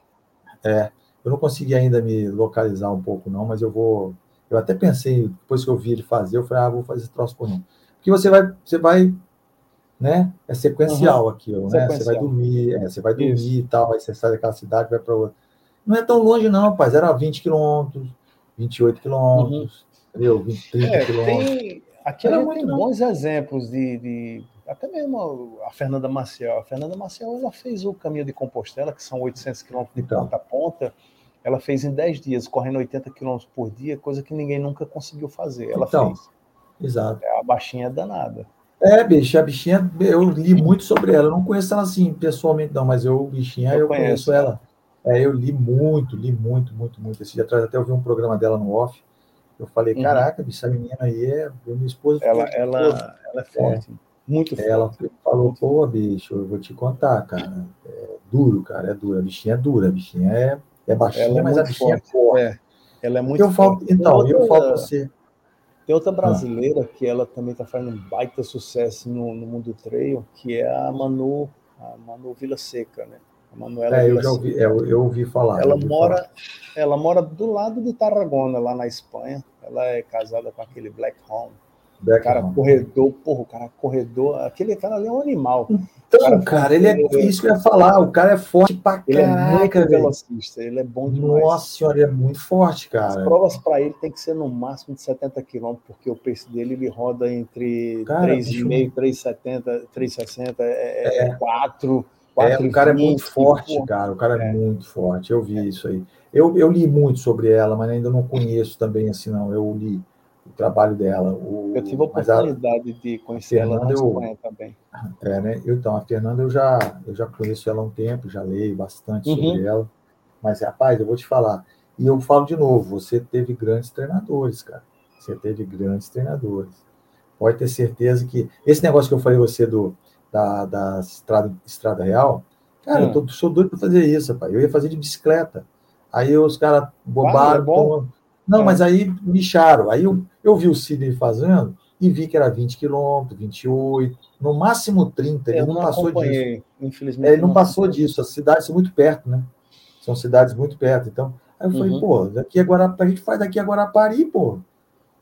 É, eu não consegui ainda me localizar um pouco, não, mas eu vou. Eu até pensei, depois que eu vi ele fazer, eu falei, ah, vou fazer esse troço por mim. Porque você vai, você vai, né? É sequencial uhum. aquilo, né? Sequencial. Você vai dormir, é, você vai dormir Isso. e tal, aí você sai daquela cidade, vai para outra. Não é tão longe, não, rapaz. Era 20 quilômetros, 28 quilômetros, uhum. entendeu? 20, 30 é, quilômetros. Tem, aqui tem bons exemplos de, de, até mesmo a Fernanda Maciel. A Fernanda Maciel ela fez o caminho de Compostela, que são 800 quilômetros de então. ponta a ponta ela fez em 10 dias, correndo 80 km por dia, coisa que ninguém nunca conseguiu fazer. Ela então, fez. Exato. É, a baixinha é danada. É, bicho, a bichinha, eu li muito sobre ela. Eu não conheço ela assim pessoalmente, não, mas eu, bichinha, eu, eu conheço, conheço ela. É, eu li muito, li muito, muito, muito. Esse dia atrás até eu vi um programa dela no off. Eu falei, uhum. caraca, bicho, essa menina aí é. Minha esposa. Ela, ela, ela é forte. É. Muito forte. Ela falou, pô, bicho, eu vou te contar, cara. É duro, cara, é duro. A bichinha é dura, a bichinha é é baixinha, é mas a bichinha forte. é forte. É. Ela é muito eu falo, Então, outra, eu falo você. Tem outra brasileira ah. que ela também está fazendo um baita sucesso no, no mundo trail, que é a Manu, a Manu Vila Seca, né? A Manuela é, eu já ouvi, é, eu, eu ouvi falar. Ela ouvi mora, falar. ela mora do lado de Tarragona, lá na Espanha. Ela é casada com aquele Black Home. Black cara corredor, porra, o cara corredor, aquele cara ali é um animal. Então, cara, cara ele é isso que eu ia falar. O cara é forte pra ele caraca, é muito velocista, ele é bom demais. Nossa senhora, ele é muito forte, cara. As provas para ele tem que ser no máximo de 70 km, porque o pace dele ele roda entre 3,5, 3,70, 3,60, é, é 4. É, o cara 20, é muito forte, pô. cara. O cara é, é, muito forte. Eu vi é. isso aí. Eu, eu li muito sobre ela, mas ainda não conheço também assim, não. Eu li trabalho dela. O, eu tive a oportunidade a, de conhecer ela na Espanha também. É, né? Então, a Fernanda eu já, eu já conheço ela há um tempo, já leio bastante uhum. sobre ela. Mas, rapaz, eu vou te falar. E eu falo de novo, você teve grandes treinadores, cara. Você teve grandes treinadores. Pode ter certeza que. Esse negócio que eu falei você do, da, da estrada, estrada real, cara, hum. eu tô, sou doido para fazer isso, rapaz. Eu ia fazer de bicicleta. Aí os caras bobaram. Ah, é não, é. mas aí lixaram. Aí eu, eu vi o Sidney fazendo e vi que era 20 quilômetros, 28, no máximo 30. Ele eu não, não passou disso. Infelizmente. É, ele não, não passou disso. As cidades são muito perto, né? São cidades muito perto. Então, aí eu falei, uhum. pô, daqui agora a gente faz daqui a Guarapari, pô.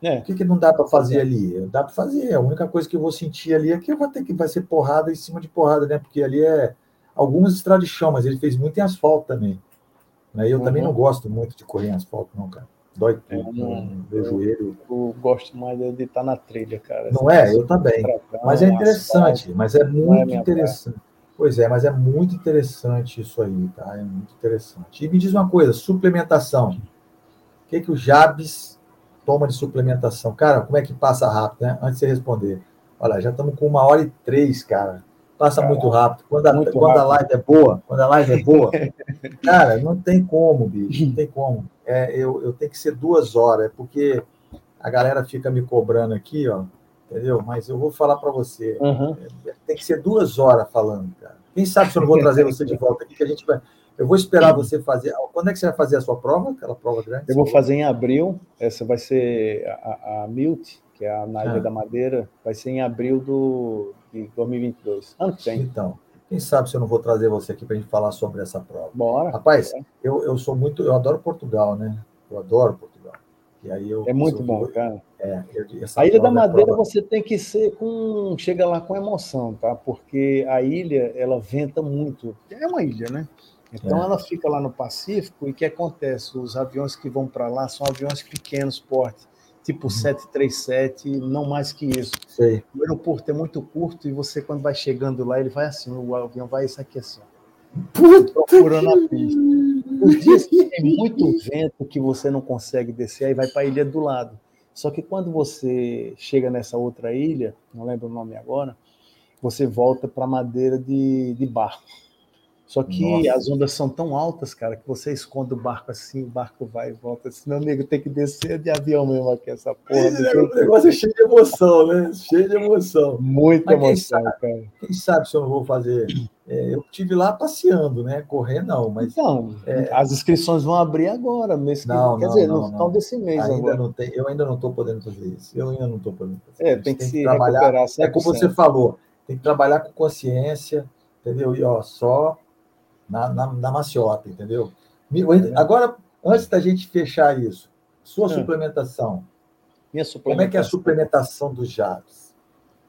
É. O que, que não dá para fazer é. ali? Dá para fazer. A única coisa que eu vou sentir ali é que eu vou ter que vai ser porrada em cima de porrada, né? Porque ali é algumas estradas de chão, mas ele fez muito em asfalto também. Né? Eu uhum. também não gosto muito de correr em asfalto, não, cara. Dói é, tudo, não, né? meu joelho. Eu gosto mais de estar na trilha, cara. Não é? Eu também. Mas é interessante, mas é, é muito é interessante. Pois é, mas é muito interessante isso aí, tá? É muito interessante. E me diz uma coisa, suplementação. O que, que o Jabes toma de suplementação? Cara, como é que passa rápido, né? Antes de você responder. Olha, já estamos com uma hora e três, cara. Passa muito rápido. Quando, a, muito quando rápido. a live é boa, quando a live é boa, cara, não tem como, bicho, não tem como é, eu, eu tenho que ser duas horas, porque a galera fica me cobrando aqui, ó, entendeu? Mas eu vou falar para você. Uhum. É, tem que ser duas horas falando, cara. Quem sabe se eu não vou trazer você de volta aqui, que a gente vai. Eu vou esperar você fazer. Quando é que você vai fazer a sua prova? Aquela prova grande? Eu vou fazer em abril. Essa vai ser a, a Milt, que é a na Ilha ah. da Madeira, vai ser em abril do, de 2022. Ano que vem. Então, Quem sabe se eu não vou trazer você aqui para a gente falar sobre essa prova. Bora. Rapaz, Eu, eu sou muito. Eu adoro Portugal, né? Eu adoro Portugal. E aí eu, é muito eu, bom, cara. É, a Ilha da é Madeira você tem que ser com. Chega lá com emoção, tá? Porque a ilha, ela venta muito. É uma ilha, né? Então é. ela fica lá no Pacífico e o que acontece? Os aviões que vão para lá são aviões pequenos, porte tipo 737, uhum. não mais que isso. Sei. O aeroporto é muito curto e você, quando vai chegando lá, ele vai assim, o avião vai isso aqui assim. Procurando a pista. Os dias que tem muito vento que você não consegue descer, aí vai para a ilha do lado. Só que quando você chega nessa outra ilha, não lembro o nome agora, você volta para madeira de, de barco. Só que Nossa. as ondas são tão altas, cara, que você esconde o barco assim, o barco vai e volta. Assim, meu amigo, tem que descer de avião mesmo aqui, essa porra. É, o negócio é cheio de emoção, né? Cheio de emoção. Muita Mas emoção, sabe, cara. Quem sabe se eu não vou fazer. É, eu estive lá passeando, né? Correr não, mas. Então, é... as inscrições vão abrir agora, mês que não, Quer não, dizer, não, no final desse mês ainda agora. Não tem, eu ainda não estou podendo fazer isso. Eu ainda não estou podendo fazer É, isso. tem que, tem que se trabalhar. Recuperar 100%. É como você falou, tem que trabalhar com consciência, entendeu? E ó, só na, na, na maciota, entendeu? Agora, antes da gente fechar isso, sua é. suplementação. Minha suplementação. Como é que é a suplementação dos Javes?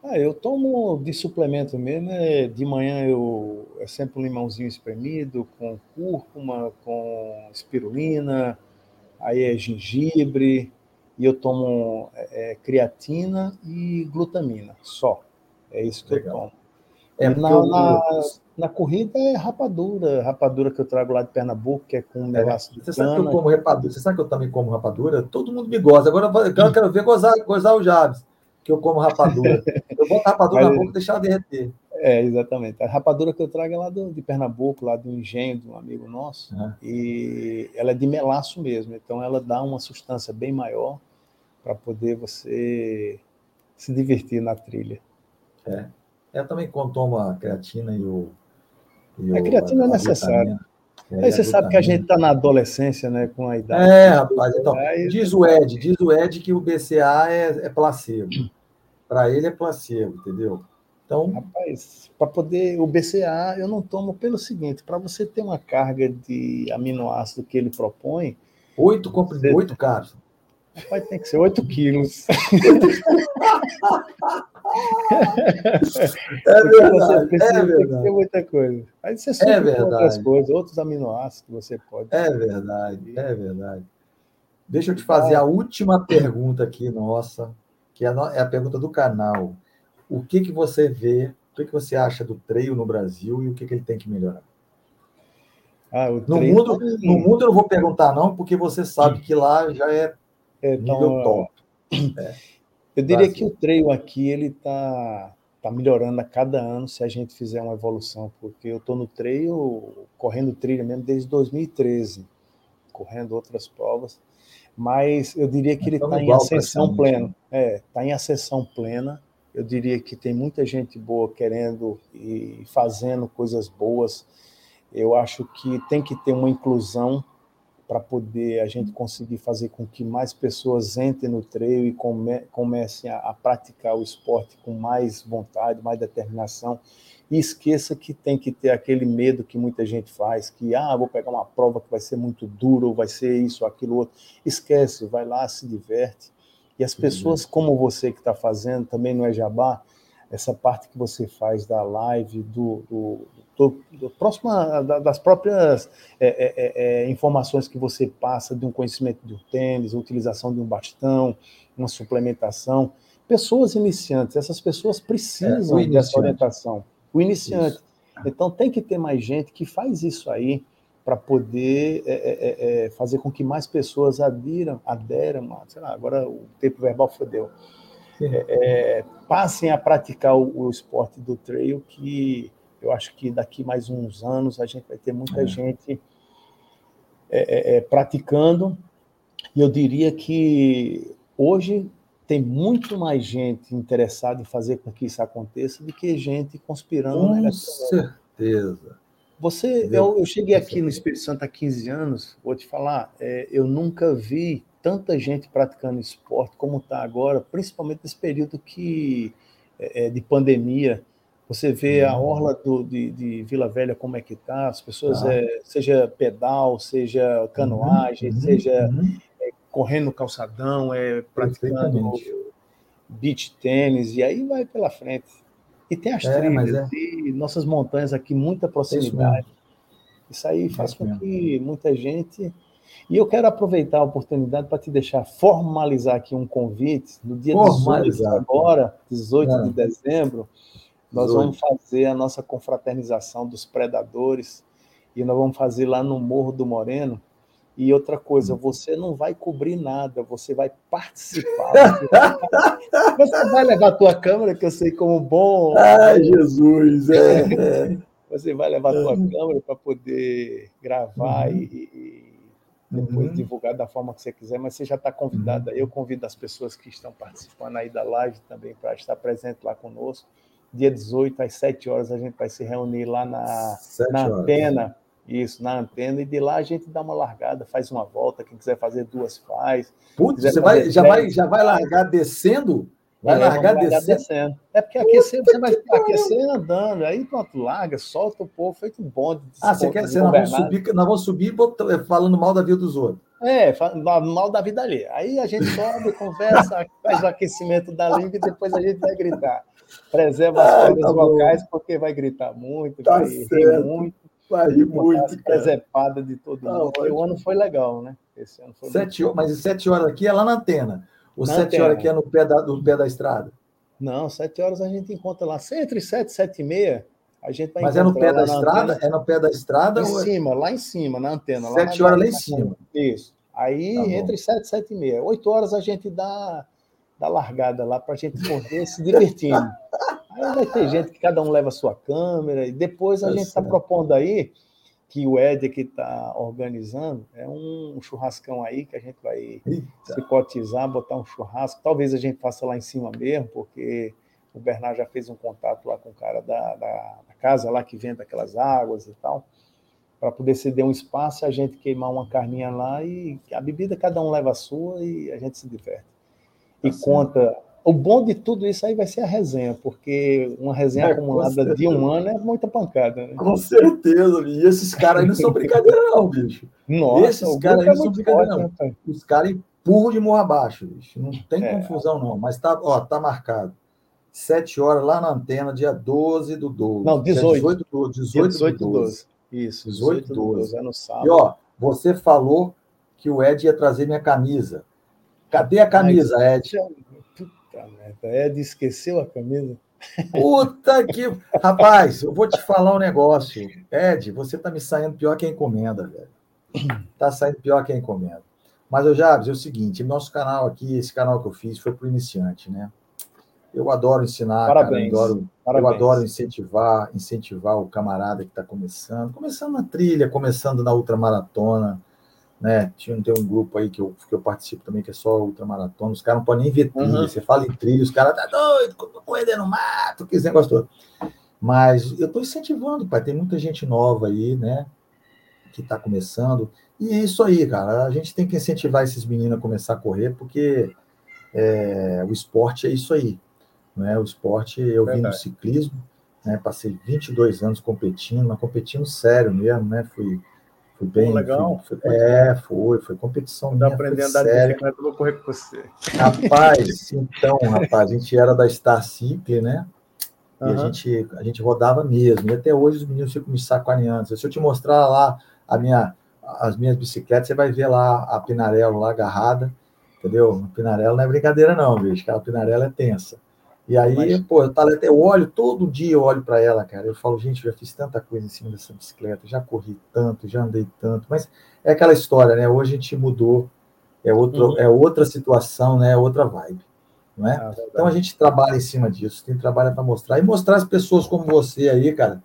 Ah, eu tomo de suplemento mesmo, é, de manhã eu é sempre um limãozinho espremido com cúrcuma, com espirulina, aí é gengibre, e eu tomo é, é creatina e glutamina, só. É isso que Legal. eu tomo. É, na, na, na, corrida é rapadura, rapadura que eu trago lá de Pernambuco, que é com um negócio de Você cana. sabe que eu como rapadura, você sabe que eu também como rapadura? Todo mundo me gosta. Agora eu quero ver gozar, gozar o Jabes, que eu como rapadura. Eu boto rapadura Mas, na boca e deixar ela derreter. É, exatamente. A rapadura que eu trago é lá do, de Pernambuco, lá do engenho de um amigo nosso, e ela é de melaço mesmo, então ela dá uma substância bem maior para poder você se divertir na trilha. É. Eu também tomo a creatina e o. E a creatina é necessária. É, Aí você sabe que a gente está na adolescência, né? Com a idade. É, rapaz. Então, diz o Ed, diz o Ed que o BCA é, é placebo. Para ele é placebo, entendeu? Então, rapaz, para poder o BCA eu não tomo pelo seguinte, para você ter uma carga de aminoácido que ele propõe, oito você... oito caras. Rapaz, tem que ser 8 quilos. É verdade, é verdade. Tem muita coisa. Aí você é verdade. outras coisas, outros aminoácidos que você pode. É verdade, é verdade. Deixa eu te fazer a última pergunta aqui, nossa, que é a pergunta do canal. O que, que você vê, o que, que você acha do treino no Brasil e o que, que ele tem que melhorar? Ah, no, mundo, tá no mundo eu não vou perguntar, não, porque você sabe que lá já é é, nível então, top. É. Eu diria que o treino aqui ele está tá melhorando a cada ano se a gente fizer uma evolução, porque eu estou no treino, correndo trilha mesmo desde 2013, correndo outras provas, mas eu diria que ele está em ascensão plena. É, está em ascensão plena. Eu diria que tem muita gente boa querendo e fazendo coisas boas. Eu acho que tem que ter uma inclusão para poder a gente conseguir fazer com que mais pessoas entrem no treino e come, comecem a, a, praticar o esporte com mais vontade, mais determinação. E esqueça que tem que ter aquele medo que muita gente faz, que ah, vou pegar uma prova que vai ser muito dura, ou vai ser isso, aquilo, outro. Esquece, vai lá, se diverte. E as pessoas como você que está fazendo, também não é jabá, essa parte que você faz da live, do, do, do, do próximo, das próprias é, é, é, é, informações que você passa de um conhecimento do tênis, a utilização de um bastão, uma suplementação. Pessoas iniciantes, essas pessoas precisam é, dessa orientação. O iniciante. Isso. Então tem que ter mais gente que faz isso aí para poder é, fazer com que mais pessoas adiram, aderam, sei lá, agora o tempo verbal fodeu é, é, passem a praticar o, o, esporte do trail, que eu acho que daqui mais uns anos a gente vai ter muita é. gente é, é, é, praticando. E eu diria que hoje tem muito mais gente interessada em fazer com que isso aconteça do que gente conspirando. Com certeza. Você, eu, eu, cheguei aqui no Espírito Santo há 15 anos, vou te falar, eu nunca vi tanta gente praticando esporte como está agora, principalmente nesse período que é, é, de pandemia, Você vê a orla do, de, de, Vila Velha como é que está, as pessoas, ah. é, seja pedal, seja canoagem, uhum, seja uhum. É, correndo no calçadão, é, praticando beach tênis, e aí vai pela frente. E tem as é, trilhas, é. e nossas montanhas aqui, muita proximidade. Isso, Isso aí faz com que muita gente. E eu quero aproveitar a oportunidade para te deixar formalizar aqui um convite. No dia 18 agora, 18 é. de dezembro, nós vamos fazer a nossa confraternização dos predadores e nós vamos fazer lá no Morro do Moreno. E outra coisa, hum. você não vai cobrir nada, você vai participar. você vai levar a tua câmera, que eu sei como bom. Ai, Jesus! É, é. Você vai levar a tua é. câmera para poder gravar uhum. e, depois uhum. divulgar da forma que você quiser, mas você já está convidado. Uhum. Eu convido as pessoas que estão participando aí da live também para estar presente lá conosco dia 18, às 7 horas, a gente vai se reunir lá na, na antena. Isso, na antena, e de lá a gente dá uma largada, faz uma volta, quem quiser fazer duas faz. Putz, você vai, já, vai, já vai largar descendo? Vai largar, descendo? descendo? É porque aquecer, você vai aquecer andando, aí pronto, larga, solta o povo, feito um bonde. Ah, você quer ser? Nós vamos subir, nós vamos subir falando mal da vida dos outros. É, mal da vida ali. Aí a gente sobe, conversa, faz o aquecimento da língua e depois a gente vai gritar. Preserva as cordas tá vocais, porque vai gritar muito, tá vai certo. rir muito. Vai rir muito. Presepada de todo tá mundo. o ano foi legal, né? Esse ano foi sete Mas sete horas aqui é lá na antena. Ou sete horas aqui é no pé, da, no pé da estrada? Não, sete horas a gente encontra lá. Entre sete e sete e meia, a gente vai Mas é no pé da estrada? Antena. É no pé da estrada? Em ou... É cima, lá em cima, na antena. Sete horas lá em cima. Isso. Aí, tá entre sete e sete e meia. Oito horas a gente dá da largada lá para a gente poder se divertindo. Aí vai ter gente que cada um leva a sua câmera, e depois a é gente está propondo aí que o Ed que está organizando é um churrascão aí que a gente vai Eita. se cotizar, botar um churrasco. Talvez a gente faça lá em cima mesmo, porque o Bernardo já fez um contato lá com o cara da, da, da casa lá que vende aquelas águas e tal, para poder ceder um espaço, a gente queimar uma carninha lá e a bebida cada um leva a sua e a gente se diverte e tá conta. O bom de tudo isso aí vai ser a resenha, porque uma resenha é, acumulada de um ano é muita pancada. Né? Com certeza, e esses caras aí não são brincadeira, não, bicho. Nossa, esses caras aí é não são brincadeira, não. Né, Os caras empurram de morro abaixo, bicho. Não tem é. confusão, não. Mas tá, ó, tá marcado. Sete horas lá na antena, dia 12 do 12. Não, 18. 18 do 18, 18 do 12. 12. Isso, 18 do 12. 12. É no sábado. E ó, você falou que o Ed ia trazer minha camisa. Cadê a camisa, Ed? Puta merda, Ed esqueceu a camisa. Puta que. Rapaz, eu vou te falar um negócio. Ed, você tá me saindo pior que a encomenda, velho. Tá saindo pior que a encomenda. Mas eu já avisei o seguinte: nosso canal aqui, esse canal que eu fiz, foi para o iniciante, né? Eu adoro ensinar, Parabéns. Cara, eu, adoro, Parabéns. eu adoro incentivar, incentivar o camarada que está começando, começando na trilha, começando na ultramaratona, né? Tinha, tem um grupo aí que eu, que eu participo também, que é só ultramaratona, os caras não podem nem ver trilha. Uhum. Você fala em trilha, os caras tá doido, correr no mato, que esse negócio todo. Mas eu estou incentivando, pai. Tem muita gente nova aí, né? Que está começando. E é isso aí, cara. A gente tem que incentivar esses meninos a começar a correr, porque é, o esporte é isso aí. Né? O esporte, eu vim do ciclismo, né? passei 22 anos competindo, mas competindo sério mesmo, né? Fui foi bem legal. Foi, foi, é, foi, foi competição. Dá aprender a andar de bicicleta, eu vou correr com você. Rapaz, então, rapaz, a gente era da Star Cycle, né? E uhum. a, gente, a gente rodava mesmo. E até hoje os meninos ficam me sacaneando. Se eu te mostrar lá a minha, as minhas bicicletas, você vai ver lá a Pinarello lá agarrada, entendeu? A Pinarello não é brincadeira, não, bicho. Aquela Pinarello é tensa. E aí, Mas... pô, eu, eu olho todo dia, eu olho para ela, cara. Eu falo, gente, eu já fiz tanta coisa em cima dessa bicicleta, já corri tanto, já andei tanto. Mas é aquela história, né? Hoje a gente mudou, é, outro, uhum. é outra situação, né? É outra vibe. Não é? Ah, então a gente trabalha em cima disso, tem trabalho para mostrar. E mostrar as pessoas como você aí, cara,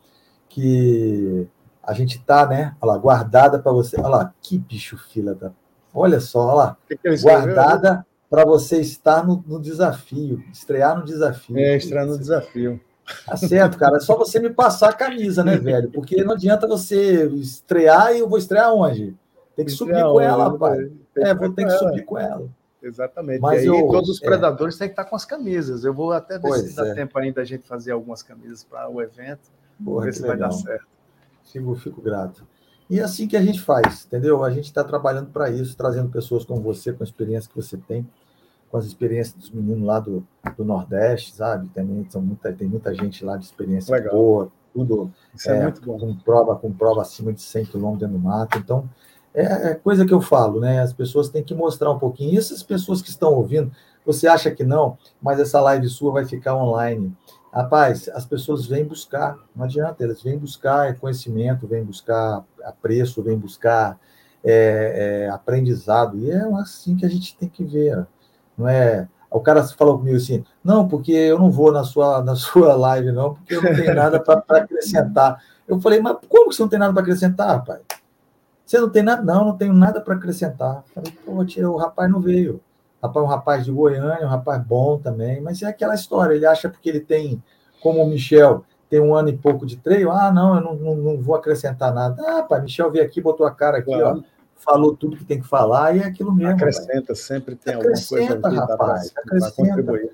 que a gente tá, né? Olha lá, guardada para você. Olha lá, que bicho fila da. Olha só, olha lá. Que que guardada para você estar no, no, desafio, estrear no desafio. É, estrear no desafio. Tá certo, cara. É só você me passar a camisa, né, velho? Porque não adianta você estrear e eu vou estrear onde? Tem que subir com ela, rapaz. É, vou ter que subir com ela. Exatamente. Mas aí eu, todos os é. predadores é... têm que estar com as camisas. Eu vou até ver pois se dá é. tempo ainda a gente fazer algumas camisas para o evento. Porra, ver se legal. vai dar certo. Fico, fico grato. E é assim que a gente faz, entendeu? A gente está trabalhando para isso, trazendo pessoas como você, com a experiência que você tem, com as experiências dos meninos lá do, do Nordeste, sabe? Também são muita, tem muita gente lá de experiência Legal. boa, tudo Isso é, é muito bom. com prova, com prova acima de 100 quilômetros dentro do mato. Então, é, é coisa que eu falo, né? As pessoas têm que mostrar um pouquinho. E essas pessoas que estão ouvindo, você acha que não, mas essa live sua vai ficar online. Rapaz, as pessoas vêm buscar, não adianta, elas vêm buscar conhecimento, vêm buscar apreço, vêm buscar é, é, aprendizado, e é assim que a gente tem que ver, não é? O cara falou comigo assim, não, porque eu não vou na sua, na sua live, não, porque eu não tenho nada para acrescentar. Eu falei, mas como que você não tem nada para acrescentar, rapaz? Você não tem nada? Não, não tenho nada para acrescentar. Falei, pô, tia, o rapaz não veio. Rapaz, um rapaz de Goiânia, um rapaz bom também, mas é aquela história, ele acha porque ele tem, como o Michel, tem um ano e pouco de treino, ah, não, eu não, não, não vou acrescentar nada. Ah, pai, Michel veio aqui, botou a cara aqui, claro. ó, falou tudo que tem que falar e é aquilo mesmo. Acrescenta, sempre tem acrescenta, alguma coisa. Rapaz, pra, acrescenta,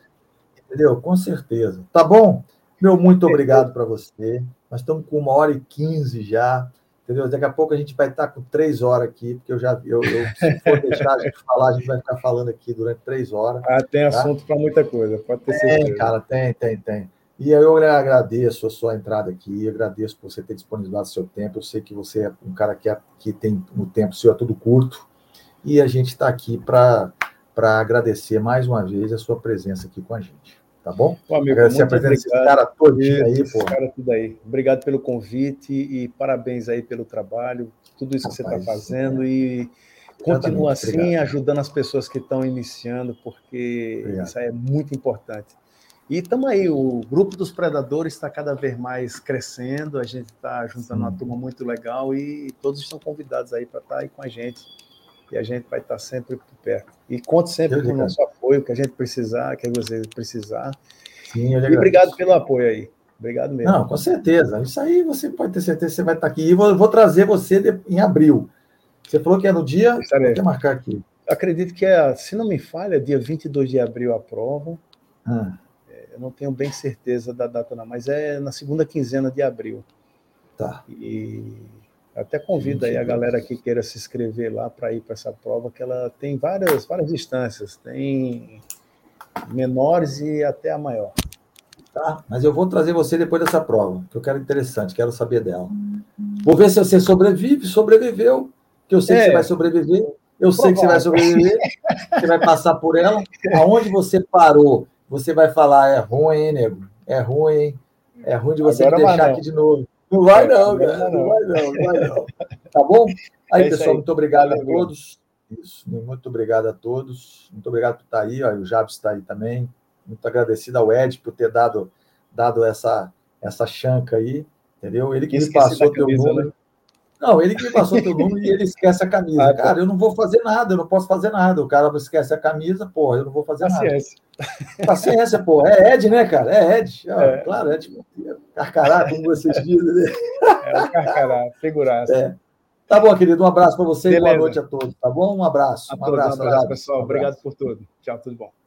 Entendeu? Com certeza. Tá bom? Meu, muito obrigado para você. Nós estamos com uma hora e quinze já entendeu? Daqui a pouco a gente vai estar com três horas aqui, porque eu já, eu, eu se for deixar a gente falar, a gente vai ficar falando aqui durante três horas. Ah, tem tá? assunto para muita coisa, pode ter certeza. Tem, cara, tem, tem, tem. E eu agradeço a sua entrada aqui, agradeço por você ter disponibilizado seu tempo. Eu sei que você é um cara que, é, que tem o tempo seu é tudo curto, e a gente está aqui para agradecer mais uma vez a sua presença aqui com a gente. Tá bom? Amigo, Agradecer a presença desse cara todinho aí, pô. cara tudo aí. Obrigado pelo convite e parabéns aí pelo trabalho, tudo isso Rapaz, que você está fazendo é. e continua assim, obrigado. ajudando as pessoas que estão iniciando, porque obrigado. isso aí é muito importante. E estamos aí, o grupo dos predadores está cada vez mais crescendo, a gente está juntando Sim. uma turma muito legal e todos estão convidados aí para estar tá aí com a gente e a gente vai estar sempre por perto. E conte sempre com o nosso apoio, que a gente precisar, que você precisar. Sim, eu e obrigado pelo apoio aí. Obrigado mesmo. Não, com certeza. Isso aí você pode ter certeza que você vai estar aqui. E vou, vou trazer você em abril. Você falou que é no dia. Vou marcar aqui. Acredito que é, se não me falha, dia 22 de abril a prova. Ah. É, eu não tenho bem certeza da data, não, mas é na segunda quinzena de abril. Tá. E até convido aí a galera que queira se inscrever lá para ir para essa prova, que ela tem várias, várias distâncias, tem menores e até a maior. Tá, mas eu vou trazer você depois dessa prova, que eu quero interessante, quero saber dela. Vou ver se você sobrevive, sobreviveu, que eu sei é. que você vai sobreviver, eu sei que você vai sobreviver, você vai passar por ela. Aonde você parou, você vai falar, é ruim, hein, nego? É ruim, hein? É ruim de você deixar aqui de novo. Não vai não, cara. Não vai não, não vai não. Tá bom? Aí, é pessoal, aí. muito obrigado Valeu, a todos. Isso, muito obrigado a todos. Muito obrigado por estar aí. Ó, o Jabs está aí também. Muito agradecido ao Ed por ter dado, dado essa, essa chanca aí. Entendeu? Ele que me passou teu número. Né? Não, ele que me passou teu número e ele esquece a camisa. Ah, tá. cara, eu não vou fazer nada, eu não posso fazer nada. O cara esquece a camisa, porra, eu não vou fazer Paciência. nada. Paciência, pô. É Ed, né, cara? É Ed. É. Claro, Ed. Carcará, como vocês dizem. Né? É o carcará, figuraça. É. Tá bom, querido. Um abraço para você Beleza. e boa noite a todos, tá bom? Um abraço. um abraço, um abraço, pessoal. Um abraço. Obrigado por tudo. Tchau, tudo bom.